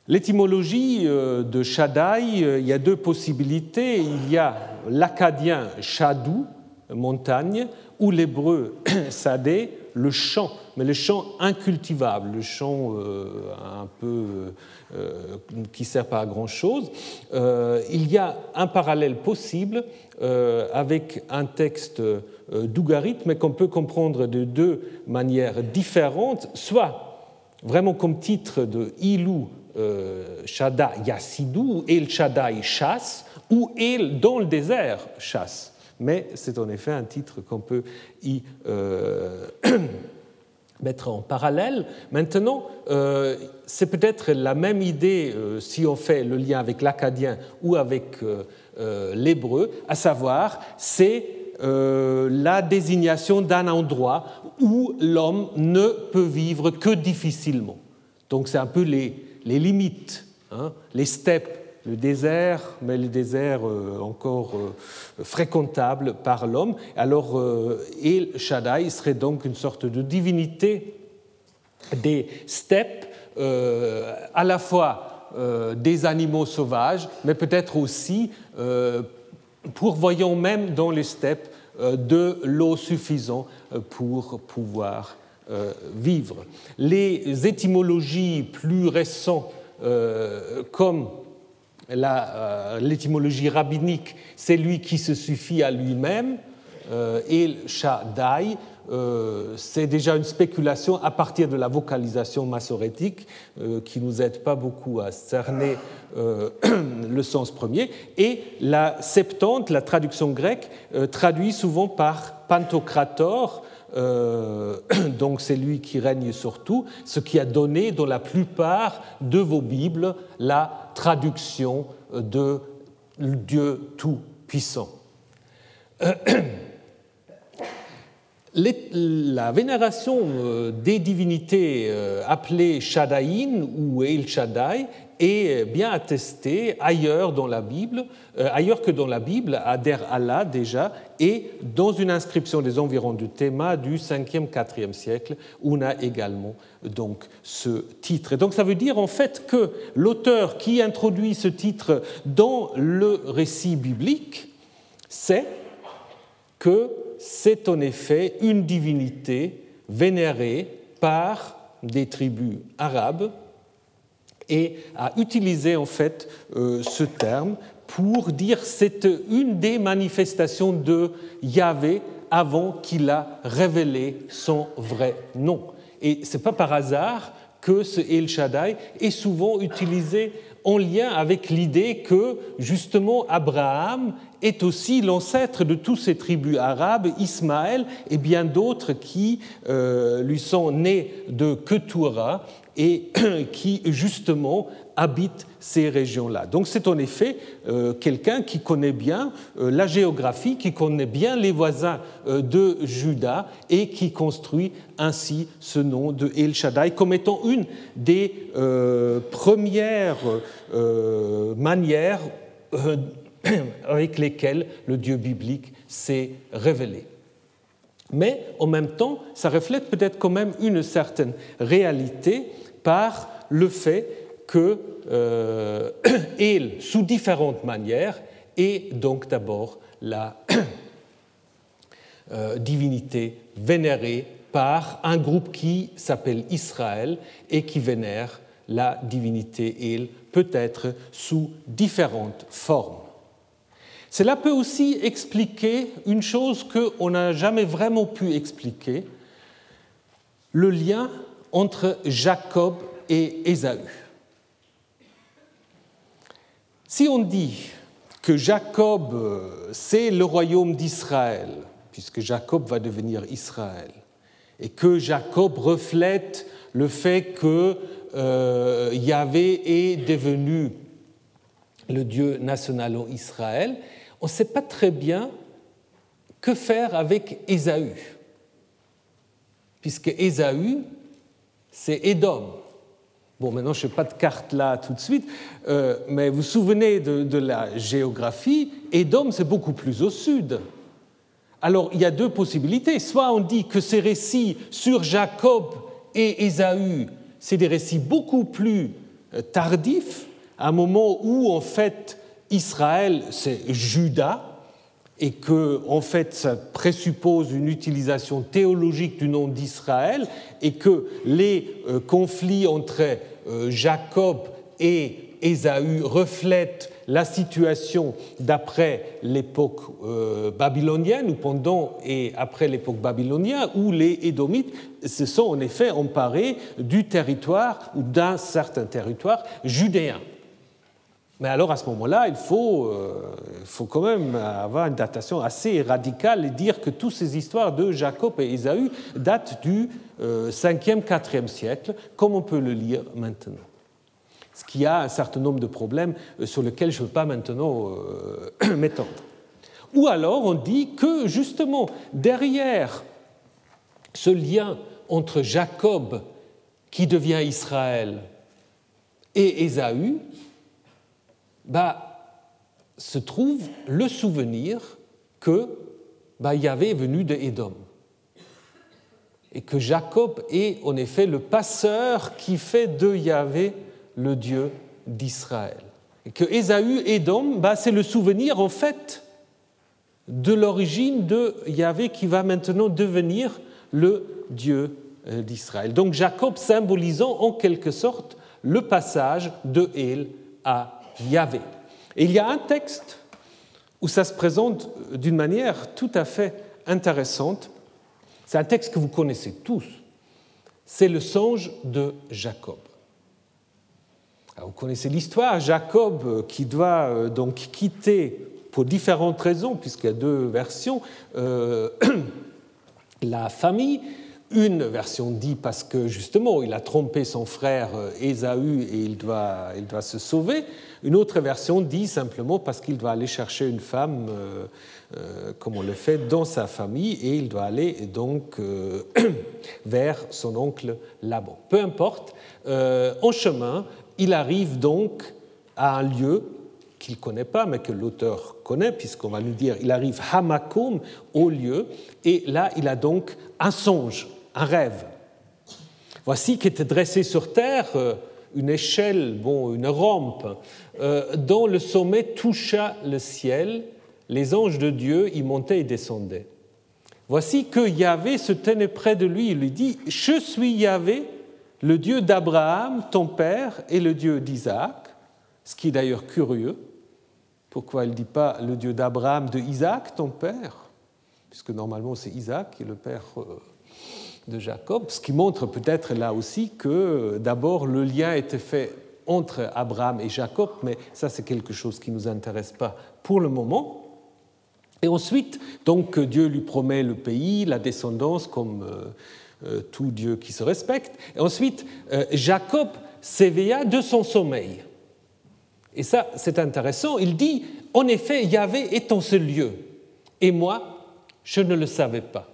L'étymologie euh, de Shaddai, euh, il y a deux possibilités. Il y a l'acadien Shadou, montagne, ou l'hébreu [CLEARS THROAT] Sadé, le champ, mais le champ incultivable, le champ un peu euh, qui ne sert pas à grand-chose. Euh, il y a un parallèle possible euh, avec un texte d'Ougarit, mais qu'on peut comprendre de deux manières différentes, soit vraiment comme titre de Ilou Shaddai Yassidou, El Shaddai chasse, ou El dans le désert chasse. Mais c'est en effet un titre qu'on peut y [CLEARS THROAT] mettre en parallèle. Maintenant, euh, c'est peut-être la même idée euh, si on fait le lien avec l'acadien ou avec euh, l'hébreu, à savoir, c'est la désignation d'un endroit où l'homme ne peut vivre que difficilement. Donc c'est un peu les, les limites, hein, les steppes le désert, mais le désert euh, encore euh, fréquentable par l'homme. Alors, El euh, Shaddai serait donc une sorte de divinité des steppes, à la fois des animaux sauvages, mais peut-être aussi pourvoyant même dans les steppes de l'eau suffisante pour pouvoir vivre. Les étymologies plus récentes, comme euh, l'étymologie rabbinique, c'est lui qui se suffit à lui-même. Euh, El Shaddai, euh, c'est déjà une spéculation à partir de la vocalisation massorétique qui ne nous aide pas beaucoup à cerner [CLEARS THROAT] le sens premier. Et la Septante, la traduction grecque, traduit souvent par Pantocrator, [CLEARS THROAT] donc c'est lui qui règne sur tout, ce qui a donné dans la plupart de vos Bibles la traduction de Dieu Tout-Puissant. [CLEARS THROAT] La vénération euh, des divinités euh, appelées Shaddai ou El Shaddai est bien attestée ailleurs dans la Bible, euh, ailleurs que dans la Bible, à Der Allah déjà, et dans une inscription des environs du Théma du 5e, 4e siècle, où on a également donc ce titre. Et donc ça veut dire en fait que l'auteur qui introduit ce titre dans le récit biblique sait que c'est en effet une divinité vénérée par des tribus arabes et a utilisé en fait euh, ce terme pour dire c'est une des manifestations de Yahvé avant qu'il a révélé son vrai nom. Et ce n'est pas par hasard que ce El Shaddai est souvent utilisé en lien avec l'idée que justement Abraham est aussi l'ancêtre de toutes ces tribus arabes, Ismaël et bien d'autres qui euh, lui sont nés de Ketura et [CLEARS THROAT] qui justement habitent ces régions-là. Donc c'est en effet euh, quelqu'un qui connaît bien euh, la géographie, qui connaît bien les voisins de Juda et qui construit ainsi ce nom de El Shaddai comme étant une des premières manières [COUGHS] avec lesquelles le Dieu biblique s'est révélé. Mais en même temps, ça reflète peut-être quand même une certaine réalité par le fait que euh, [COUGHS] sous différentes manières, est donc d'abord la [COUGHS] euh, divinité vénérée par un groupe qui s'appelle Israël et qui vénère la divinité El peut être sous différentes formes. Cela peut aussi expliquer une chose qu'on n'a jamais vraiment pu expliquer, le lien entre Jacob et Ésaü. Si on dit que Jacob, euh, c'est le royaume d'Israël, puisque Jacob va devenir Israël, et que Jacob reflète le fait que euh, Yahvé est devenu le Dieu national en Israël, on ne sait pas très bien que faire avec Ésaü, puisque Ésaü, c'est Édom. Bon, maintenant, je n'ai pas de carte là tout de suite, euh, mais vous vous souvenez de, de la géographie, Édom, c'est beaucoup plus au sud. Alors, il y a deux possibilités. Soit on dit que ces récits sur Jacob et Ésaü, c'est des récits beaucoup plus euh, tardifs, à un moment où, en fait, Israël, c'est Judas, et que, en fait, ça présuppose une utilisation théologique du nom d'Israël, et que les euh, conflits entre euh, Jacob et Ésaü reflètent la situation d'après l'époque euh, babylonienne, ou pendant et après l'époque babylonienne, où les Édomites se sont en effet emparés du territoire ou d'un certain territoire judéen. Mais alors à ce moment-là, il faut, euh, faut quand même avoir une datation assez radicale et dire que toutes ces histoires de Jacob et Ésaü datent du 5e, euh, 4e siècle, comme on peut le lire maintenant. Ce qui a un certain nombre de problèmes euh, sur lesquels je ne veux pas maintenant [CLEARS THROAT] m'étendre. Ou alors on dit que justement, derrière ce lien entre Jacob, qui devient Israël, et Ésaü, bah, se trouve le souvenir que Yahvé est venu de Édom. Et que Jacob est en effet le passeur qui fait de Yahvé le Dieu d'Israël. Et que Ésaü, Édom, bah, c'est le souvenir en fait de l'origine de Yahvé qui va maintenant devenir le Dieu euh, d'Israël. Donc Jacob symbolisant en quelque sorte le passage de El à Yahvé. Et il y a un texte où ça se présente d'une manière tout à fait intéressante. C'est un texte que vous connaissez tous. C'est le songe de Jacob. vous connaissez l'histoire. Jacob euh, qui doit euh, donc quitter pour différentes raisons, puisqu'il y a deux versions, euh, [CLEARS THROAT] la famille une version dit parce que justement il a trompé son frère euh, Ésaü et il doit, il doit se sauver. Une autre version dit simplement parce qu'il doit aller chercher une femme, euh, euh, comme on le fait dans sa famille, et il doit aller donc [CLEARS THROAT] vers son oncle Laban. Peu importe, en chemin, il arrive donc à un lieu qu'il ne connaît pas, mais que l'auteur connaît, puisqu'on va nous dire, il arrive Hamakom, au lieu, et là, il a donc un songe un rêve. Voici qu'était dressée sur terre euh, une échelle, bon, une rampe, euh, dont le sommet toucha le ciel. Les anges de Dieu y montaient et descendaient. Voici que Yahvé se tenait près de lui et lui dit Je suis Yahvé, le Dieu d'Abraham, ton père, et le Dieu d'Isaac. Ce qui est d'ailleurs curieux. Pourquoi il ne dit pas le Dieu d'Abraham, de Isaac, ton père Puisque normalement c'est Isaac qui est le père euh, de Jacob, ce qui montre peut-être là aussi que d'abord le lien était fait entre Abraham et Jacob, mais ça c'est quelque chose qui ne nous intéresse pas pour le moment. Et ensuite, donc Dieu lui promet le pays, la descendance, comme euh, euh, tout Dieu qui se respecte. Et ensuite, euh, Jacob s'éveilla de son sommeil. Et ça, c'est intéressant. Il dit, en effet, Yahvé est en ce lieu. Et moi, je ne le savais pas.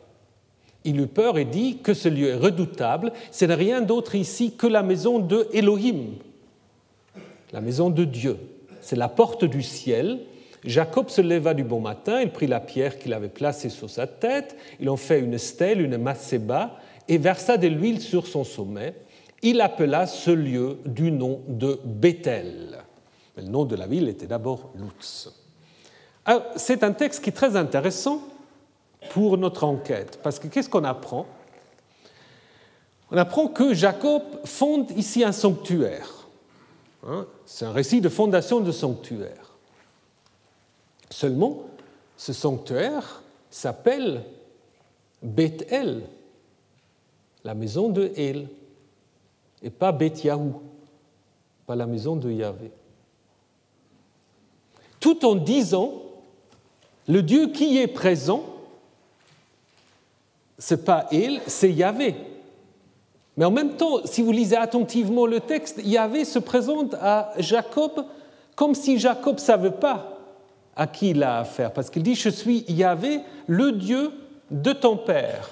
Il eut peur et dit que ce lieu est redoutable, ce n'est rien d'autre ici que la maison de Elohim, la maison de Dieu. C'est la porte du ciel. Jacob se leva du bon matin, il prit la pierre qu'il avait placée sur sa tête, il en fait une stèle, une masseba, et versa de l'huile sur son sommet. Il appela ce lieu du nom de Bethel. le nom de la ville était d'abord Lutz. C'est un texte qui est très intéressant pour notre enquête. Parce que qu'est-ce qu'on apprend? On apprend que Jacob fonde ici un sanctuaire. Hein, c'est un récit de fondation de sanctuaire. Seulement, ce sanctuaire s'appelle Beth-El, la maison de El, et pas Beth Yahou, pas la maison de Yahvé. Tout en disant, le Dieu qui est présent, c'est pas El, c'est Yahvé. Mais en même temps, si vous lisez attentivement le texte, Yahvé se présente à Jacob comme si Jacob ne savait pas à qui il a affaire, parce qu'il dit, je suis Yahvé, le Dieu de ton Père,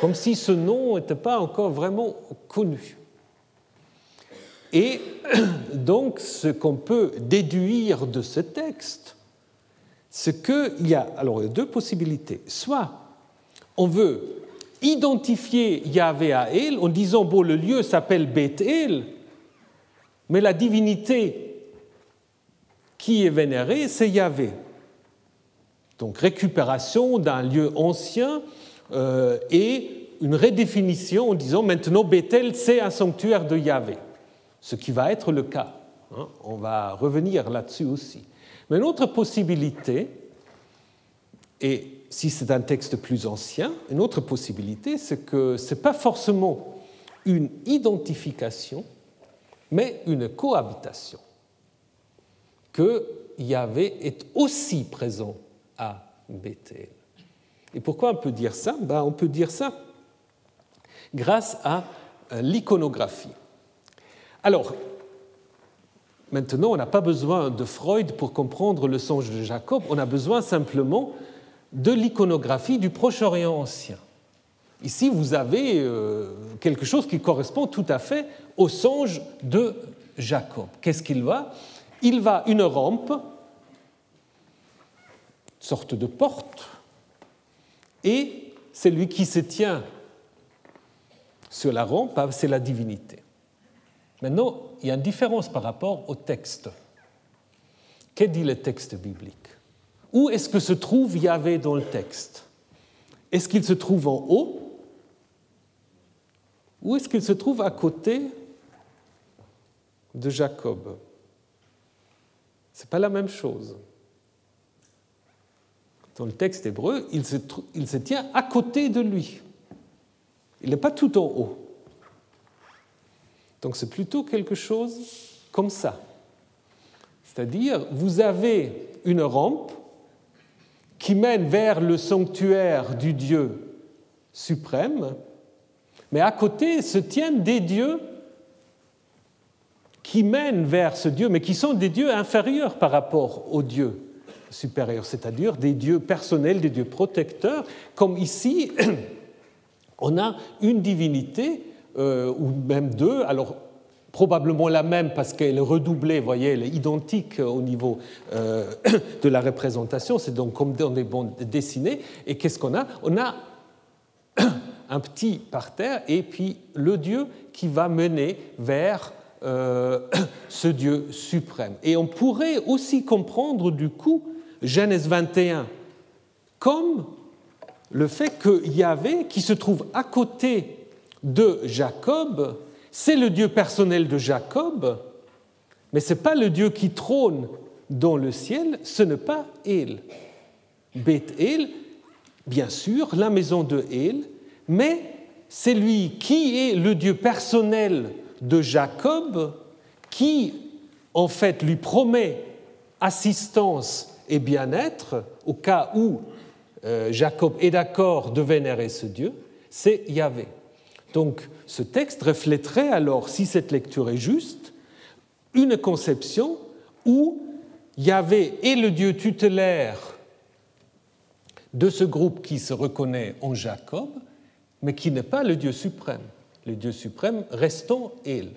comme si ce nom n'était pas encore vraiment connu. Et [CLEARS THROAT] donc, ce qu'on peut déduire de ce texte, c'est qu'il y a alors deux possibilités. Soit on veut identifier Yahvé à El en disant bon, le lieu s'appelle Beth-El, mais la divinité qui est vénérée, c'est Yahvé. Donc récupération d'un lieu ancien euh, et une redéfinition en disant maintenant Bethel, c'est un sanctuaire de Yahvé, ce qui va être le cas. Hein. On va revenir là-dessus aussi. Mais une autre possibilité, et si c'est un texte plus ancien, une autre possibilité, c'est que ce n'est pas forcément une identification, mais une cohabitation. Que Yahvé est aussi présent à Bethel. Et pourquoi on peut dire ça? Ben, On peut dire ça grâce à euh, l'iconographie. Alors, maintenant, on n'a pas besoin de Freud pour comprendre le songe de Jacob, on a besoin simplement de l'iconographie du Proche-Orient ancien. Ici, vous avez euh, quelque chose qui correspond tout à fait au songe de Jacob. Qu'est-ce qu'il va? Il va une rampe, une sorte de porte, et celui qui se tient sur la rampe, c'est la divinité. Maintenant, il y a une différence par rapport au texte. Qu'est dit le texte biblique? Où est-ce que se trouve Yahvé dans le texte? Est-ce qu'il se trouve en haut? Ou est-ce qu'il se trouve à côté de Jacob? Ce n'est pas la même chose. Dans le texte hébreu, il se, il se tient à côté de lui. Il n'est pas tout en haut. Donc c'est plutôt quelque chose comme ça. C'est-à-dire, vous avez une rampe qui mène vers le sanctuaire du Dieu suprême, mais à côté se tiennent des dieux qui mènent vers ce Dieu, mais qui sont des dieux inférieurs par rapport aux dieux supérieurs, c'est-à-dire des dieux personnels, des dieux protecteurs, comme ici, [CLEARS THROAT] on a une divinité, euh, ou même deux, alors probablement la même parce qu'elle est redoublée, voyez, elle est identique au niveau euh, [COUGHS] de la représentation, c'est donc comme dans des bandes dessinées. Et qu'est-ce qu'on a? On a [COUGHS] un petit parterre et puis le Dieu qui va mener vers euh, [COUGHS] ce Dieu suprême. Et on pourrait aussi comprendre du coup Genèse 21 comme le fait que Yahvé, qui se trouve à côté de Jacob, c'est le Dieu personnel de Jacob, mais ce n'est pas le Dieu qui trône dans le ciel, ce n'est pas El. Beth El, bien sûr, la maison de El, mais c'est lui qui est le Dieu personnel de Jacob, qui en fait lui promet assistance et bien-être au cas où euh, Jacob est d'accord de vénérer ce Dieu, c'est Yahvé. Donc ce texte reflèterait alors, si cette lecture est juste, une conception où Yahvé est le Dieu tutélaire de ce groupe qui se reconnaît en Jacob, mais qui n'est pas le Dieu suprême. Le Dieu suprême restant El.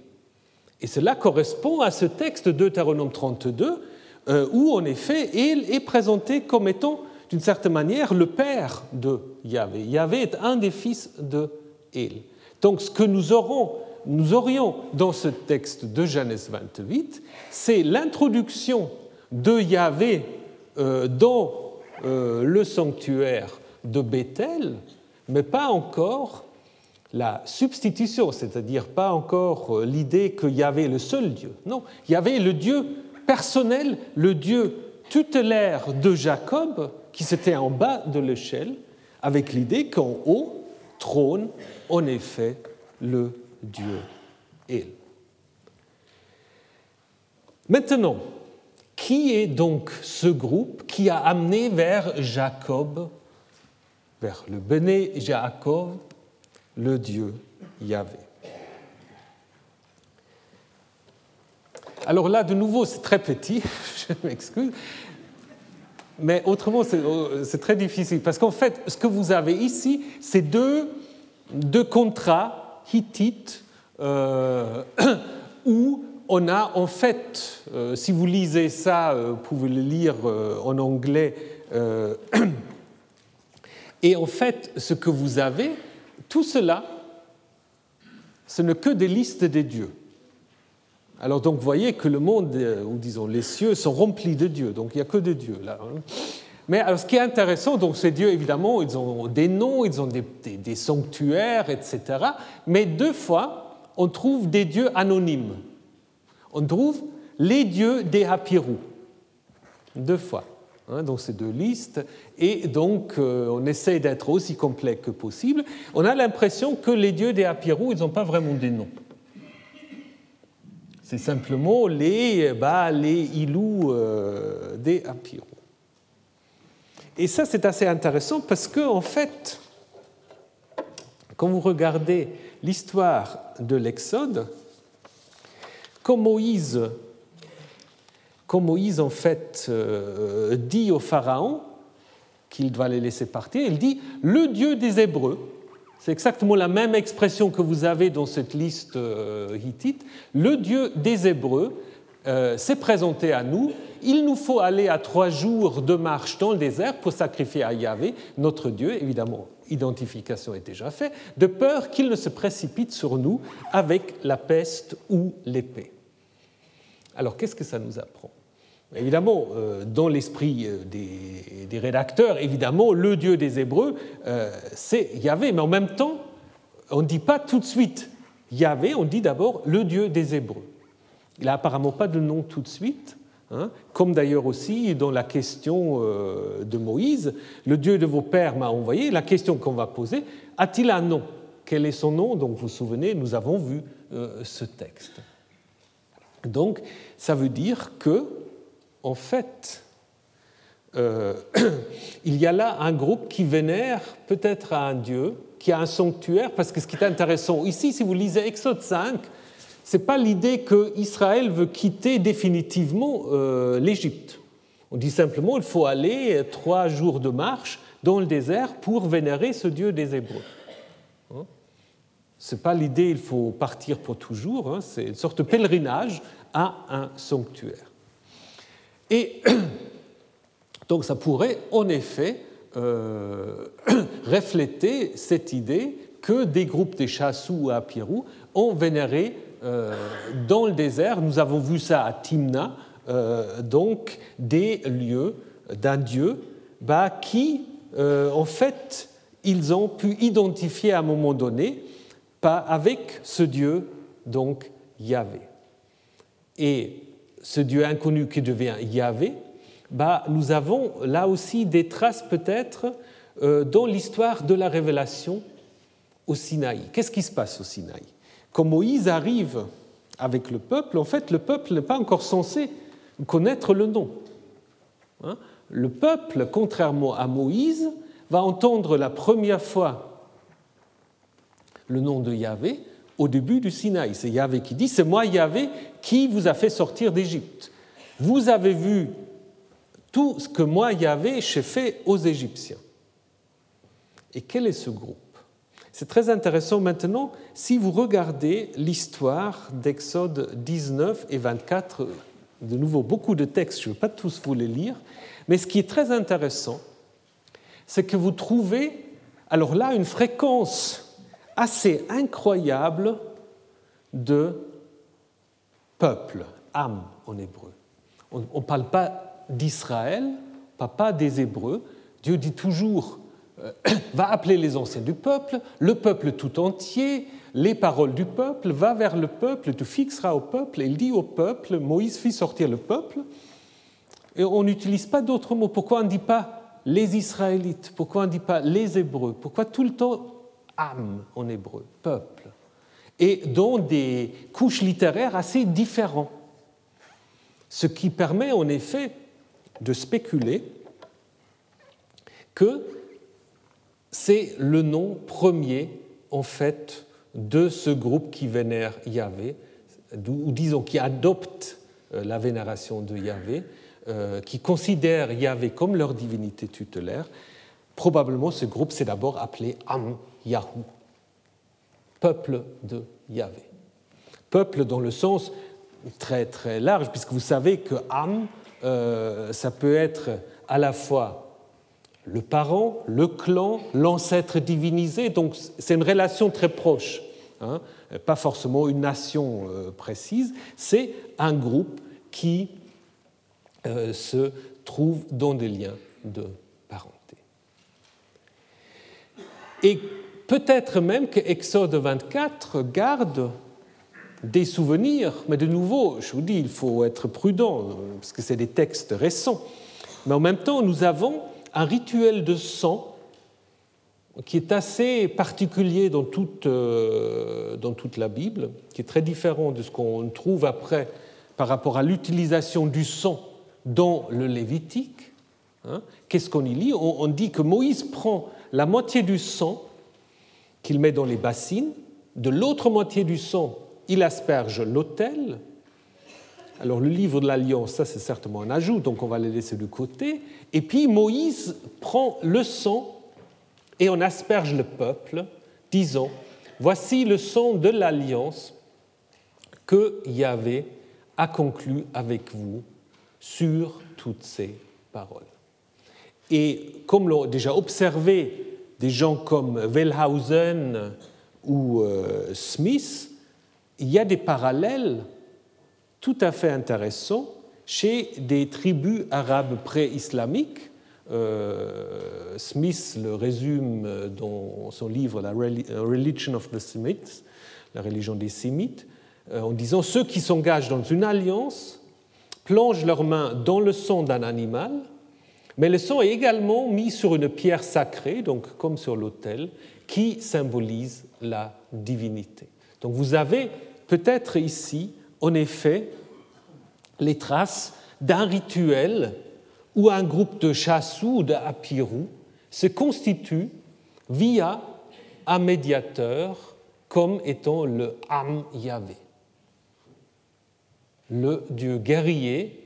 Et cela correspond à ce texte Deutéronome 32, euh, où en effet El est présenté comme étant d'une certaine manière le père de Yahvé. Yahvé est un des fils de El. Donc ce que nous, aurions dans ce texte de Genèse 28, c'est l'introduction de Yahvé euh, dans euh, le sanctuaire de Bethel, mais pas encore la substitution, c'est-à-dire pas encore euh, l'idée qu'il y avait le seul Dieu. Non, il y avait le Dieu personnel, le Dieu tutélaire de Jacob, qui s'était en bas de l'échelle, avec l'idée qu'en haut trône en effet le Dieu El. Maintenant, qui est donc ce groupe qui a amené vers Jacob, vers le Béné Jacob, le Dieu Yahvé? Alors là, de nouveau, c'est très petit, [LAUGHS] je m'excuse, mais autrement, oh, c'est très difficile, parce qu'en fait, ce que vous avez ici, c'est deux, deux contrats hittites euh, [COUGHS] où on a en fait, euh, si vous lisez ça, euh, vous pouvez le lire en anglais, [COUGHS] et en fait, ce que vous avez, tout cela, ce n'est que des listes des dieux. Alors donc, vous voyez que le monde, ou disons les cieux, sont remplis de dieux, donc il n'y a que des dieux là. Hein. Mais alors, ce qui est intéressant, donc ces dieux, évidemment, ils ont des noms, ils ont des, sanctuaires, etc. Mais deux fois, on trouve des dieux anonymes on trouve les dieux des Hapirou, deux fois. Hein, donc c'est deux listes, et donc euh, on essaie d'être aussi complet que possible. On a l'impression que les dieux des Hapirou, ils n'ont pas vraiment des noms. C'est simplement les, bah, les Ilous euh, des Hapirou. Et ça, c'est assez intéressant parce que, en fait, quand vous regardez l'histoire de l'Exode, comme Moïse, comme Moïse en fait euh, dit au Pharaon qu'il doit les laisser partir, il dit le Dieu des Hébreux. C'est exactement la même expression que vous avez dans cette liste euh, hittite. Le Dieu des Hébreux euh, s'est présenté à nous. Il nous faut aller à trois jours de marche dans le désert pour sacrifier à Yahvé, notre Dieu. Évidemment, identification est déjà faite, de peur qu'il ne se précipite sur nous avec la peste ou l'épée. Alors qu'est-ce que ça nous apprend? Évidemment, euh, dans l'esprit euh, des, rédacteurs, évidemment, le Dieu des Hébreux, euh, c'est Yahvé, mais en même temps, on ne dit pas tout de suite Yahvé, on dit d'abord le Dieu des Hébreux. Il n'a apparemment pas de nom tout de suite, hein, comme d'ailleurs aussi dans la question de Moïse, le Dieu de vos pères m'a envoyé, la question qu'on va poser, a-t-il un nom? Quel est son nom? Donc vous vous souvenez, nous avons vu ce texte. Donc, ça veut dire que, en fait, euh, [CLEARS THROAT] il y a là un groupe qui vénère peut-être un dieu, qui a un sanctuaire, parce que ce qui est intéressant ici, si vous lisez Exode 5, ce n'est pas l'idée que Israël veut quitter définitivement euh, l'Égypte. On dit simplement qu'il faut aller trois jours de marche dans le désert pour vénérer ce Dieu des Hébreux. Hein? Ce n'est pas l'idée il faut partir pour toujours, hein, c'est une sorte de pèlerinage à un sanctuaire. Et [CLEARS THROAT] donc ça pourrait en effet euh, [CLEARS THROAT] refléter cette idée que des groupes des Chassous à Pirou ont vénéré euh, dans le désert, nous avons vu ça à Timna, euh, donc des lieux d'un dieu bah, qui, en fait, ils ont pu identifier à un moment donné pas avec ce Dieu, donc Yahvé. Et ce Dieu inconnu qui devient Yahvé, bah, nous avons là aussi des traces peut-être euh, dans l'histoire de la révélation au Sinaï. Qu'est-ce qui se passe au Sinaï? Quand Moïse arrive avec le peuple, en fait, le peuple n'est pas encore censé connaître le nom. Hein. le peuple, contrairement à Moïse, va entendre la première fois le nom de Yahvé au début du Sinaï. C'est Yahvé qui dit, c'est moi Yahvé qui vous a fait sortir d'Égypte. Vous avez vu tout ce que moi Yahvé j'ai fait aux Égyptiens. Et quel est ce groupe? C'est très intéressant maintenant si vous regardez l'histoire d'Exode 19 et 24. De nouveau, beaucoup de textes, je ne vais pas tous vous les lire, mais ce qui est très intéressant, c'est que vous trouvez, alors là, une fréquence assez incroyable de peuple, âme en hébreu. On ne parle pas d'Israël, pas des Hébreux. Dieu dit toujours [CLEARS THROAT] va appeler les anciens du peuple, le peuple tout entier, les paroles du peuple, va vers le peuple, tu fixeras au peuple, et il dit au peuple, Moïse fit sortir le peuple, et on n'utilise pas d'autres mots. Pourquoi on ne dit pas les Israélites? Pourquoi on ne dit pas les Hébreux? Pourquoi tout le temps âme en hébreu, peuple Et dans des couches littéraires assez différentes. Ce qui permet en effet de spéculer que c'est le nom premier en fait de ce groupe qui vénère Yahvé, ou disons qui adopte euh, la vénération de Yahvé, euh, qui considère Yahvé comme leur divinité tutélaire. Probablement ce groupe s'est d'abord appelé Am Yahou, peuple de Yahvé. Peuple dans le sens très très large, puisque vous savez que Am, euh, ça peut être à la fois le parent, le clan, l'ancêtre divinisé. Donc c'est une relation très proche, hein. pas forcément une nation euh, précise, c'est un groupe qui euh, se trouve dans des liens de parenté. Peut-être même que Exode 24 garde des souvenirs, mais de nouveau, je vous dis, il faut être prudent, parce que c'est des textes récents. Mais en même temps, nous avons un rituel de sang qui est assez particulier dans toute, euh, dans toute la Bible, qui est très différent de ce qu'on trouve après par rapport à l'utilisation du sang dans le Lévitique. Hein. Qu'est-ce qu'on y lit? On, dit que Moïse prend la moitié du sang qu'il met dans les bassines, de l'autre moitié du sang, il asperge l'autel, alors le livre de l'Alliance, ça c'est certainement un ajout, donc on va le laisser de côté. Et puis Moïse prend le sang et on asperge le peuple, disant, voici le sang de l'Alliance que Yahvé a conclu avec vous sur toutes ces paroles. Et comme l'ont déjà observé des gens comme Wellhausen ou euh, Smith, il y a des parallèles tout à fait intéressant chez des tribus arabes pré-islamiques. Euh, Smith le résume dans son livre La Religion of the Semites, la religion des Sémites, euh, en disant ceux qui s'engagent dans une alliance plongent leurs mains dans le sang d'un animal, mais le sang est également mis sur une pierre sacrée, donc comme sur l'autel, qui symbolise la divinité. Donc vous avez peut-être ici en effet les traces d'un rituel où un groupe de chassous ou d'apirou se constitue via un médiateur comme étant le Am Yahvé, le dieu guerrier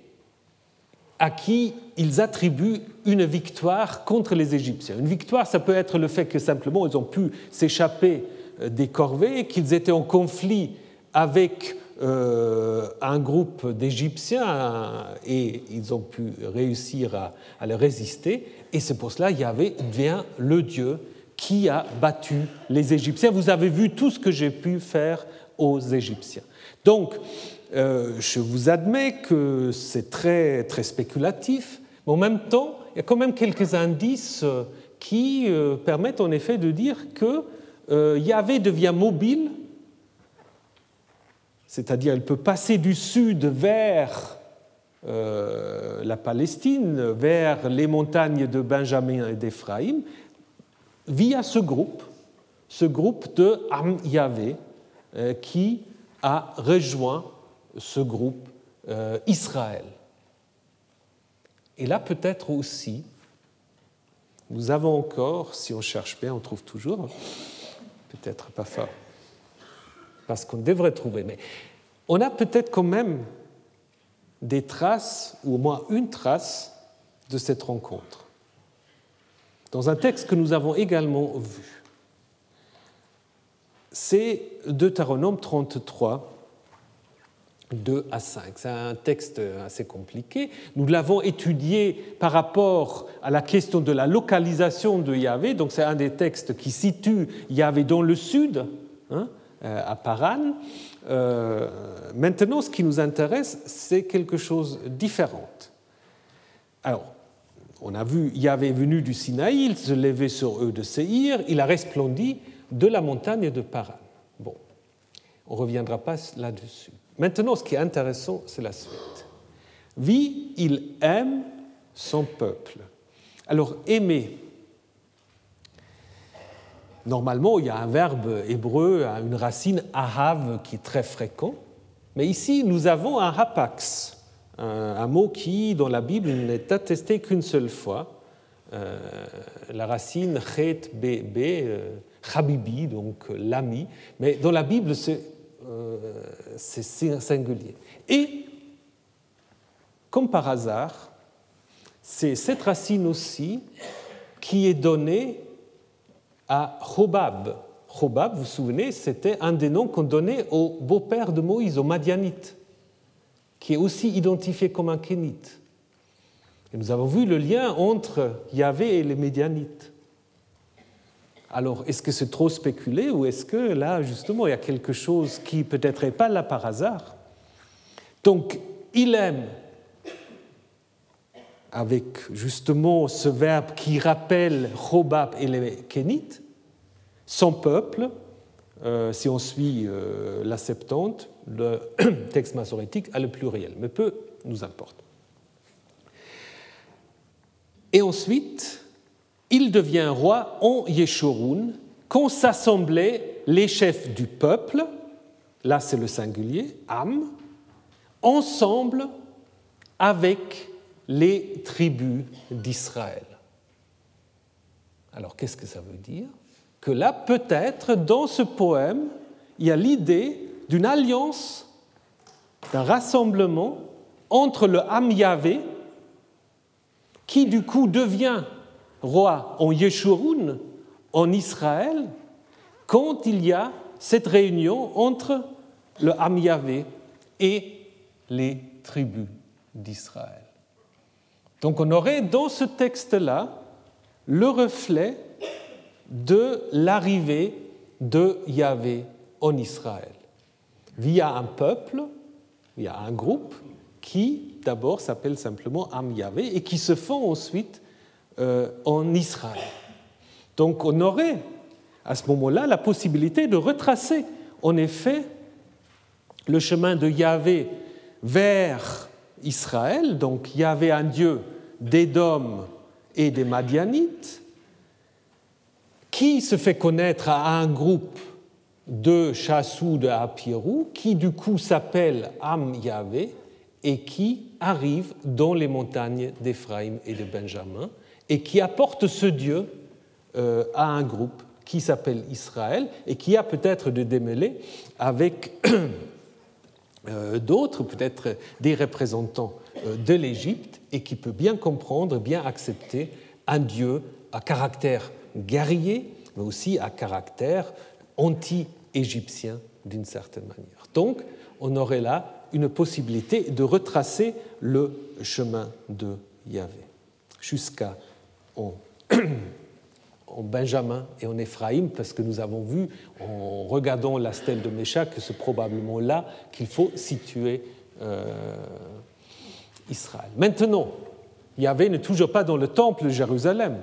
à qui ils attribuent une victoire contre les Égyptiens. Une victoire, ça peut être le fait que simplement ils ont pu s'échapper euh, des corvées, qu'ils étaient en conflit avec euh, un groupe d'Égyptiens et ils ont pu réussir à, à résister. Et c'est pour cela Yahvé devient le Dieu qui a battu les Égyptiens. Vous avez vu tout ce que j'ai pu faire aux Égyptiens. Donc, euh, je vous admets que c'est très, très spéculatif, mais en même temps, il y a quand même quelques indices qui permettent en effet de dire que Yahvé devient mobile c'est-à-dire elle peut passer du sud vers euh, la Palestine, vers les montagnes de Benjamin et d'Éphraïm, via ce groupe, ce groupe de Am Yahvé, euh, qui a rejoint ce groupe euh, Israël. Et là, peut-être aussi, nous avons encore, si on cherche bien, on trouve toujours, peut-être pas fort parce qu'on devrait trouver. Mais on a peut-être quand même des traces, ou au moins une trace, de cette rencontre. Dans un texte que nous avons également vu. C'est Deutéronome 33, 2 à 5. C'est un texte assez compliqué. Nous l'avons étudié par rapport à la question de la localisation de Yahvé. Donc c'est un des textes qui situe Yahvé dans le sud, hein, euh, à Paran. Euh, maintenant, ce qui nous intéresse, c'est quelque chose de différent. Alors, on a vu Yahvé venu du Sinaï, il se levait sur eux de Séhir, il a resplendi de la montagne de Paran. Bon, on ne reviendra pas là-dessus. Maintenant, ce qui est intéressant, c'est la suite. Vie, il aime son peuple. Alors, aimer, normalement, il y a un verbe hébreu, une racine ahav qui est très fréquent, mais ici, nous avons un hapax, un, mot qui, dans la Bible, n'est attesté qu'une seule fois. Euh, la racine chet be, euh, donc l'ami, mais dans la Bible, c'est euh, singulier. Et, comme par hasard, c'est cette racine aussi qui est donnée à Hobab. Hobab, vous vous souvenez, c'était un des noms qu'on donnait au beau-père de Moïse, au Madianite, qui est aussi identifié comme un Kénite. Et nous avons vu le lien entre Yahvé et les Médianites. Alors, est-ce que c'est trop spéculé ou est-ce que là, justement, il y a quelque chose qui peut-être n'est pas là par hasard? Donc, il aime avec justement ce verbe qui rappelle Hobab et les Kénites, son peuple, euh, si on suit euh, la Septante, le [CLEARS THROAT] texte masorétique a le pluriel, mais peu nous importe. Et ensuite, il devient roi en Yeshurun, quand s'assemblaient les chefs du peuple, là c'est le singulier, Am, ensemble avec les tribus d'Israël. Alors qu'est-ce que ça veut dire? Que là, peut-être, dans ce poème, il y a l'idée d'une alliance, d'un rassemblement entre le Ham Yahvé, qui du coup devient roi en Yeshurun, en Israël, quand il y a cette réunion entre le Ham Yahvé et les tribus d'Israël. Donc on aurait dans ce texte-là le reflet de l'arrivée de Yahvé en Israël, via un peuple, via un groupe qui d'abord s'appelle simplement Am Yahvé et qui se font ensuite en Israël. Donc on aurait à ce moment-là la possibilité de retracer en effet le chemin de Yahvé vers Israël, donc il y avait un dieu d'Édom et des Madianites, qui se fait connaître à un groupe de Chassou de Apirou, qui du coup s'appelle Am Yahvé et qui arrive dans les montagnes d'Éphraïm et de Benjamin et qui apporte ce Dieu euh, à un groupe qui s'appelle Israël et qui a peut-être de démêler avec [CLEARS THROAT] euh, d'autres, peut-être des représentants euh, de l'Égypte, et qui peut bien comprendre, bien accepter un Dieu à caractère guerrier, mais aussi à caractère anti-égyptien d'une certaine manière. Donc, on aurait là une possibilité de retracer le chemin de Yahvé jusqu'à en, [CLEARS THROAT] Benjamin et en Éphraïm, parce que nous avons vu en regardant la stèle de Mécha que c'est probablement là qu'il faut situer euh, Israël. Maintenant, Yahvé n'est toujours pas dans le temple de Jérusalem.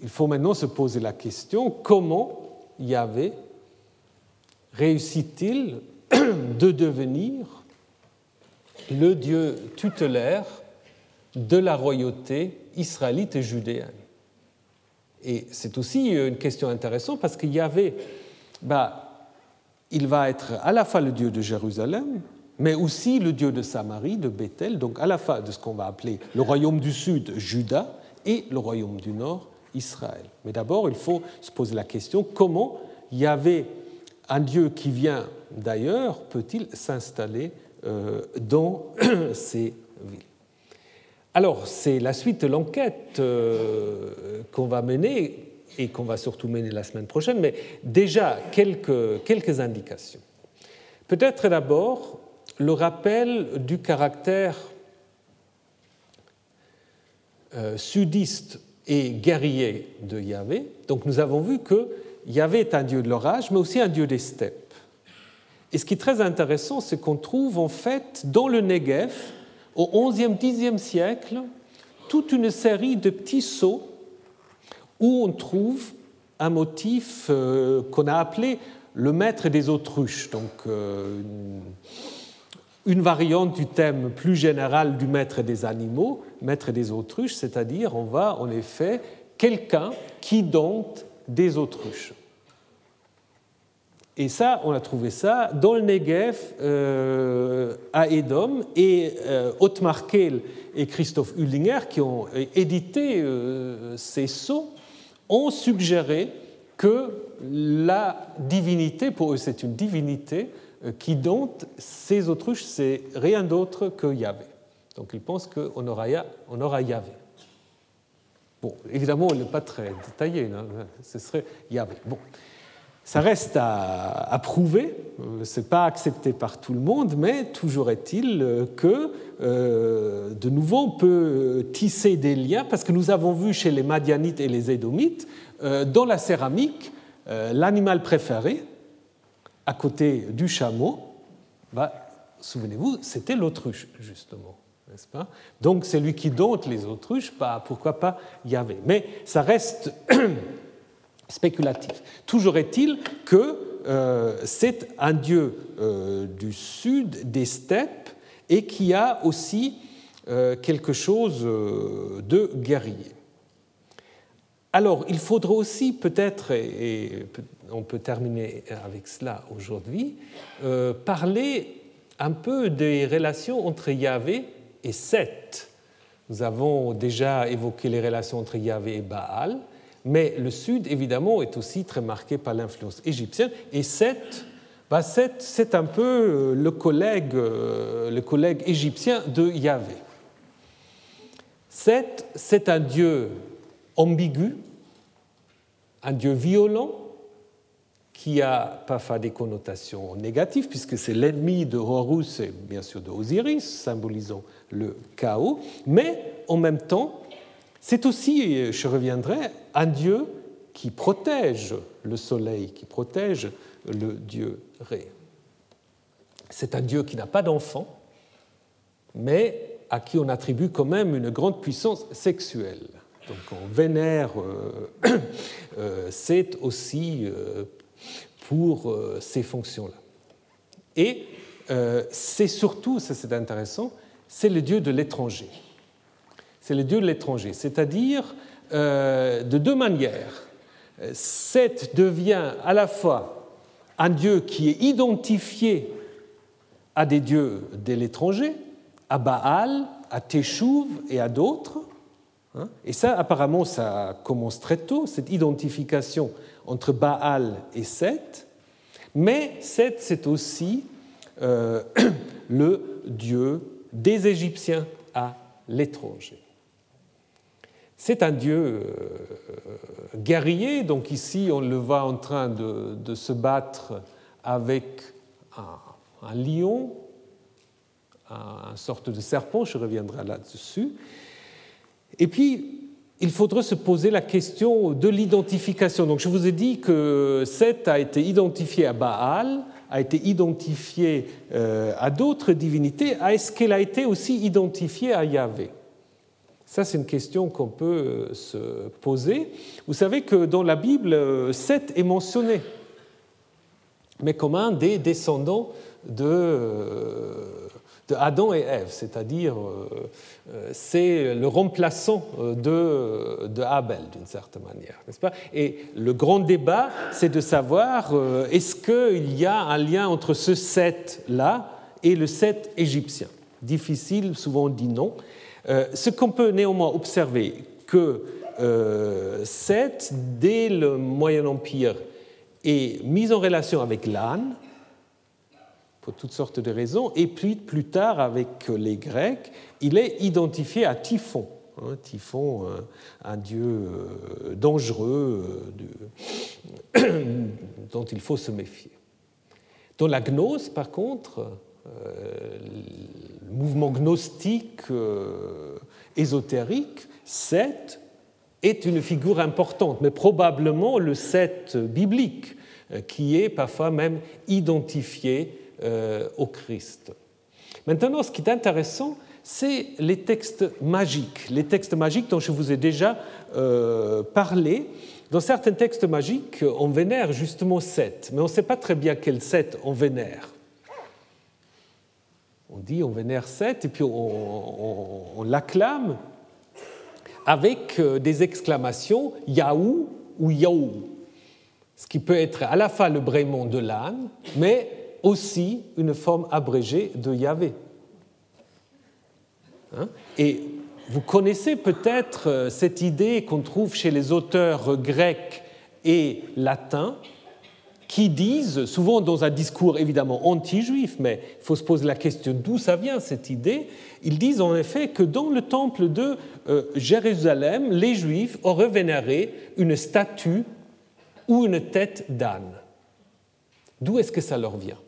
Il faut maintenant se poser la question comment Yahvé réussit-il [CLEARS THROAT] de devenir le Dieu tutélaire de la royauté israélite et judéenne. Et c'est aussi une question intéressante parce qu'il y avait, bah, il va être à la fois le Dieu de Jérusalem, mais aussi le Dieu de Samarie, de Bethel, donc à la fois de ce qu'on va appeler le royaume du sud, Juda, et le royaume du nord, Israël. Mais d'abord, il faut se poser la question comment il y avait un Dieu qui vient d'ailleurs peut-il s'installer euh, dans [CLEARS THROAT] ces villes? Alors, c'est la suite de l'enquête euh, qu'on va mener et qu'on va surtout mener la semaine prochaine, mais déjà quelques, quelques indications. Peut-être d'abord le rappel du caractère euh, sudiste et guerrier de Yahvé. Donc nous avons vu que Yahvé est un dieu de l'orage, mais aussi un dieu des steppes. Et ce qui est très intéressant, c'est qu'on trouve en fait dans le Negev au XIe, Xe siècle, toute une série de petits sceaux où on trouve un motif euh, qu'on a appelé le maître des autruches, donc euh, une variante du thème plus général du maître des animaux, maître des autruches, c'est-à-dire on va en effet quelqu'un qui dompte des autruches. Et ça, on a trouvé ça dans le Negev euh, à Edom, et euh, Ottmar Kehl et Christophe Hüllinger, qui ont édité euh, ces sceaux, ont suggéré que la divinité, pour eux c'est une divinité, euh, qui dompte ces autruches, c'est rien d'autre que Yahvé. Donc ils pensent qu'on aura, on Yahvé. Bon, évidemment, il n'est pas très détaillé, ce serait Yahvé. Bon, ça reste à, prouver, euh, ce n'est pas accepté par tout le monde, mais toujours est-il que, euh, de nouveau, on peut tisser des liens, parce que nous avons vu chez les Madianites et les Édomites, dans la céramique, l'animal préféré, à côté du chameau, bah, souvenez-vous, c'était l'autruche, justement. N'est-ce pas? Donc c'est lui qui dompte les autruches, pas, pourquoi pas Yahvé. Mais ça reste spéculatif. Toujours est-il que euh, c'est un dieu euh, du sud des steppes et qui a aussi euh, quelque chose de guerrier. Alors, il faudra aussi peut-être, et on peut terminer avec cela aujourd'hui, parler un peu des relations entre Yahvé et Seth. Nous avons déjà évoqué les relations entre Yahvé et Baal, mais le Sud, évidemment, est aussi très marqué par l'influence égyptienne. Et Seth, bah Seth c'est un peu euh, le collègue, euh, le collègue égyptien de Yahvé. Seth, c'est un dieu ambigu, un dieu violent qui a parfois des connotations négatives, puisque c'est l'ennemi de Horus et bien sûr de Osiris, symbolisant le chaos, mais en même temps, c'est aussi, je reviendrai, un dieu qui protège le soleil, qui protège le dieu Ré. C'est un dieu qui n'a pas d'enfant, mais à qui on attribue quand même une grande puissance sexuelle. Donc on vénère, euh, [COUGHS] euh, c'est aussi euh, pour ces fonctions-là. Et c'est surtout, ça c'est intéressant, c'est le dieu de l'étranger. C'est le dieu de l'étranger, c'est-à-dire de deux manières. Seth devient à la fois un dieu qui est identifié à des dieux de l'étranger, à Baal, à Teshuvh et à d'autres, Hein? Et ça, apparemment, ça commence très tôt, cette identification entre Baal et Seth. Mais Seth, c'est aussi euh, [CLEARS THROAT] le dieu des Égyptiens à l'étranger. C'est un dieu euh, guerrier, donc ici on le voit en train de, se battre avec un, lion, une sorte de serpent, je reviendrai là-dessus. Et puis, il faudrait se poser la question de l'identification. Donc, je vous ai dit que Seth a été identifié à Baal, a été identifié euh, à d'autres divinités. Est-ce qu'elle a été aussi identifiée à Yahvé? Ça, c'est une question qu'on peut euh, se poser. Vous savez que dans la Bible, euh, Seth est mentionné, mais comme un des descendants de de Adam et Ève, c'est-à-dire euh, euh, c'est le remplaçant euh, de, de Abel d'une certaine manière, n'est-ce pas? Et le grand débat, c'est de savoir est-ce qu'il y a un lien entre ce Seth-là et le Seth égyptien? Difficile, souvent on dit non. Ce qu'on peut néanmoins observer, que Seth, dès le Moyen Empire, est mis en relation avec l'âne, pour toutes sortes de raisons. Et puis plus tard, avec les Grecs, il est identifié à Typhon. Hein, Typhon, euh, un dieu euh, dangereux euh, [COUGHS] dont il faut se méfier. Dans la gnose, par contre, le mouvement gnostique ésotérique, Seth est une figure importante, mais probablement le Seth biblique, qui est parfois même identifié euh, au Christ. Maintenant, ce qui est intéressant, c'est les textes magiques, les textes magiques dont je vous ai déjà euh, parlé. Dans certains textes magiques, on vénère justement sept, mais on ne sait pas très bien quel sept on vénère. On dit on vénère sept et puis on, l'acclame avec euh, des exclamations Yahou ou Yahou, ce qui peut être à la fois le braiement de l'âne, mais aussi une forme abrégée de Yahvé. Hein? Et vous connaissez peut-être euh, cette idée qu'on trouve chez les auteurs grecs et latins qui disent, souvent dans un discours évidemment anti-juif, mais il faut se poser la question d'où ça vient cette idée, ils disent en effet que dans le temple de euh, Jérusalem, les juifs auraient vénéré une statue ou une tête d'âne. D'où est-ce que ça leur vient?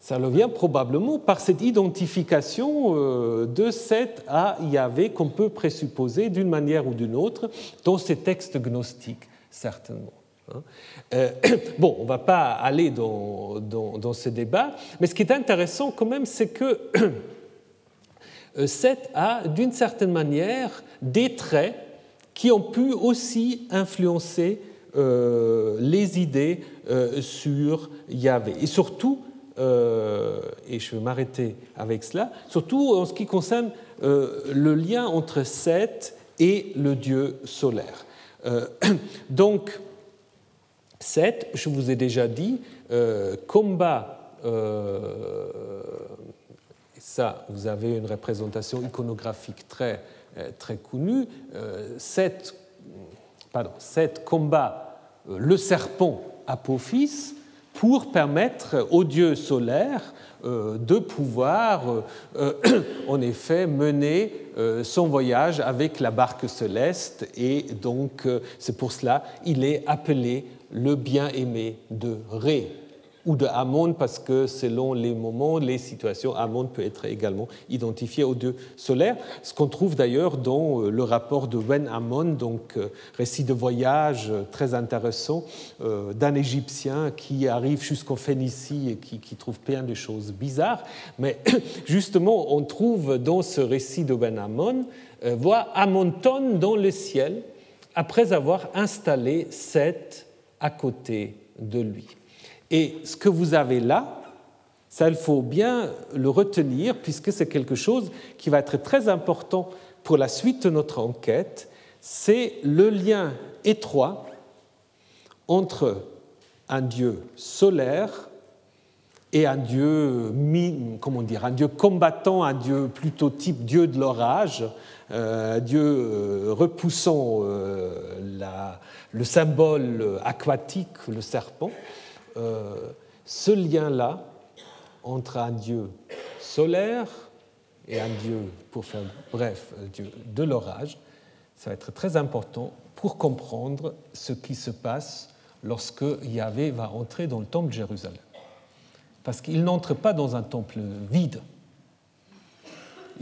Ça vient probablement par cette identification euh, de cette à Yahvé qu'on peut présupposer d'une manière ou d'une autre dans ces textes gnostiques, certainement. Hein. Euh, [CLEARS THROAT] bon, on ne va pas aller dans, ce débat, mais ce qui est intéressant quand même, c'est que [CLEARS THROAT] Seth a, d'une certaine manière, des traits qui ont pu aussi influencer euh, les idées sur Yahvé. Et surtout, euh, et je vais m'arrêter avec cela, surtout en ce qui concerne euh, le lien entre Seth et le dieu solaire. Euh, [CLEARS THROAT] donc, Seth, je vous ai déjà dit, combat, ça, vous avez une représentation iconographique très, très connue, Seth, pardon, Seth combat le serpent Apophis, pour permettre au dieu solaire euh, de pouvoir, euh, en effet, mener euh, son voyage avec la barque céleste. Et donc, c'est pour cela qu'il est appelé le bien-aimé de Ré ou de Amon, parce que selon les moments, les situations, Amon peut être également identifié au dieu solaire, ce qu'on trouve d'ailleurs dans euh, le rapport de Wen Amon, donc euh, récit de voyage euh, très intéressant d'un Égyptien qui arrive jusqu'en Phénicie et qui, trouve plein de choses bizarres. Mais [COUGHS] justement, on trouve dans ce récit de Wen Amon, voit Amonton dans le ciel après avoir installé Seth à côté de lui. Et ce que vous avez là, ça, il faut bien le retenir, puisque c'est quelque chose qui va être très important pour la suite de notre enquête, c'est le lien étroit entre un Dieu solaire et un Dieu, comment dire, un Dieu combattant, un Dieu plutôt type Dieu de l'orage, Dieu euh, repoussant euh, le symbole aquatique, le serpent, euh, ce lien-là entre un Dieu solaire et un Dieu, pour faire bref, un Dieu de l'orage, ça va être très important pour comprendre ce qui se passe lorsque Yahvé va entrer dans le temple de Jérusalem. Parce qu'il n'entre pas dans un temple vide,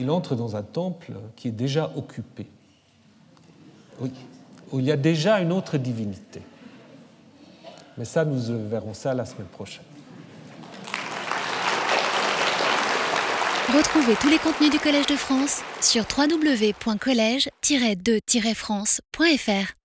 il entre dans un temple qui est déjà occupé, où il y a déjà une autre divinité. Mais ça, nous verrons ça la semaine prochaine. Retrouvez tous les contenus du Collège de France sur www.colège-2-france.fr.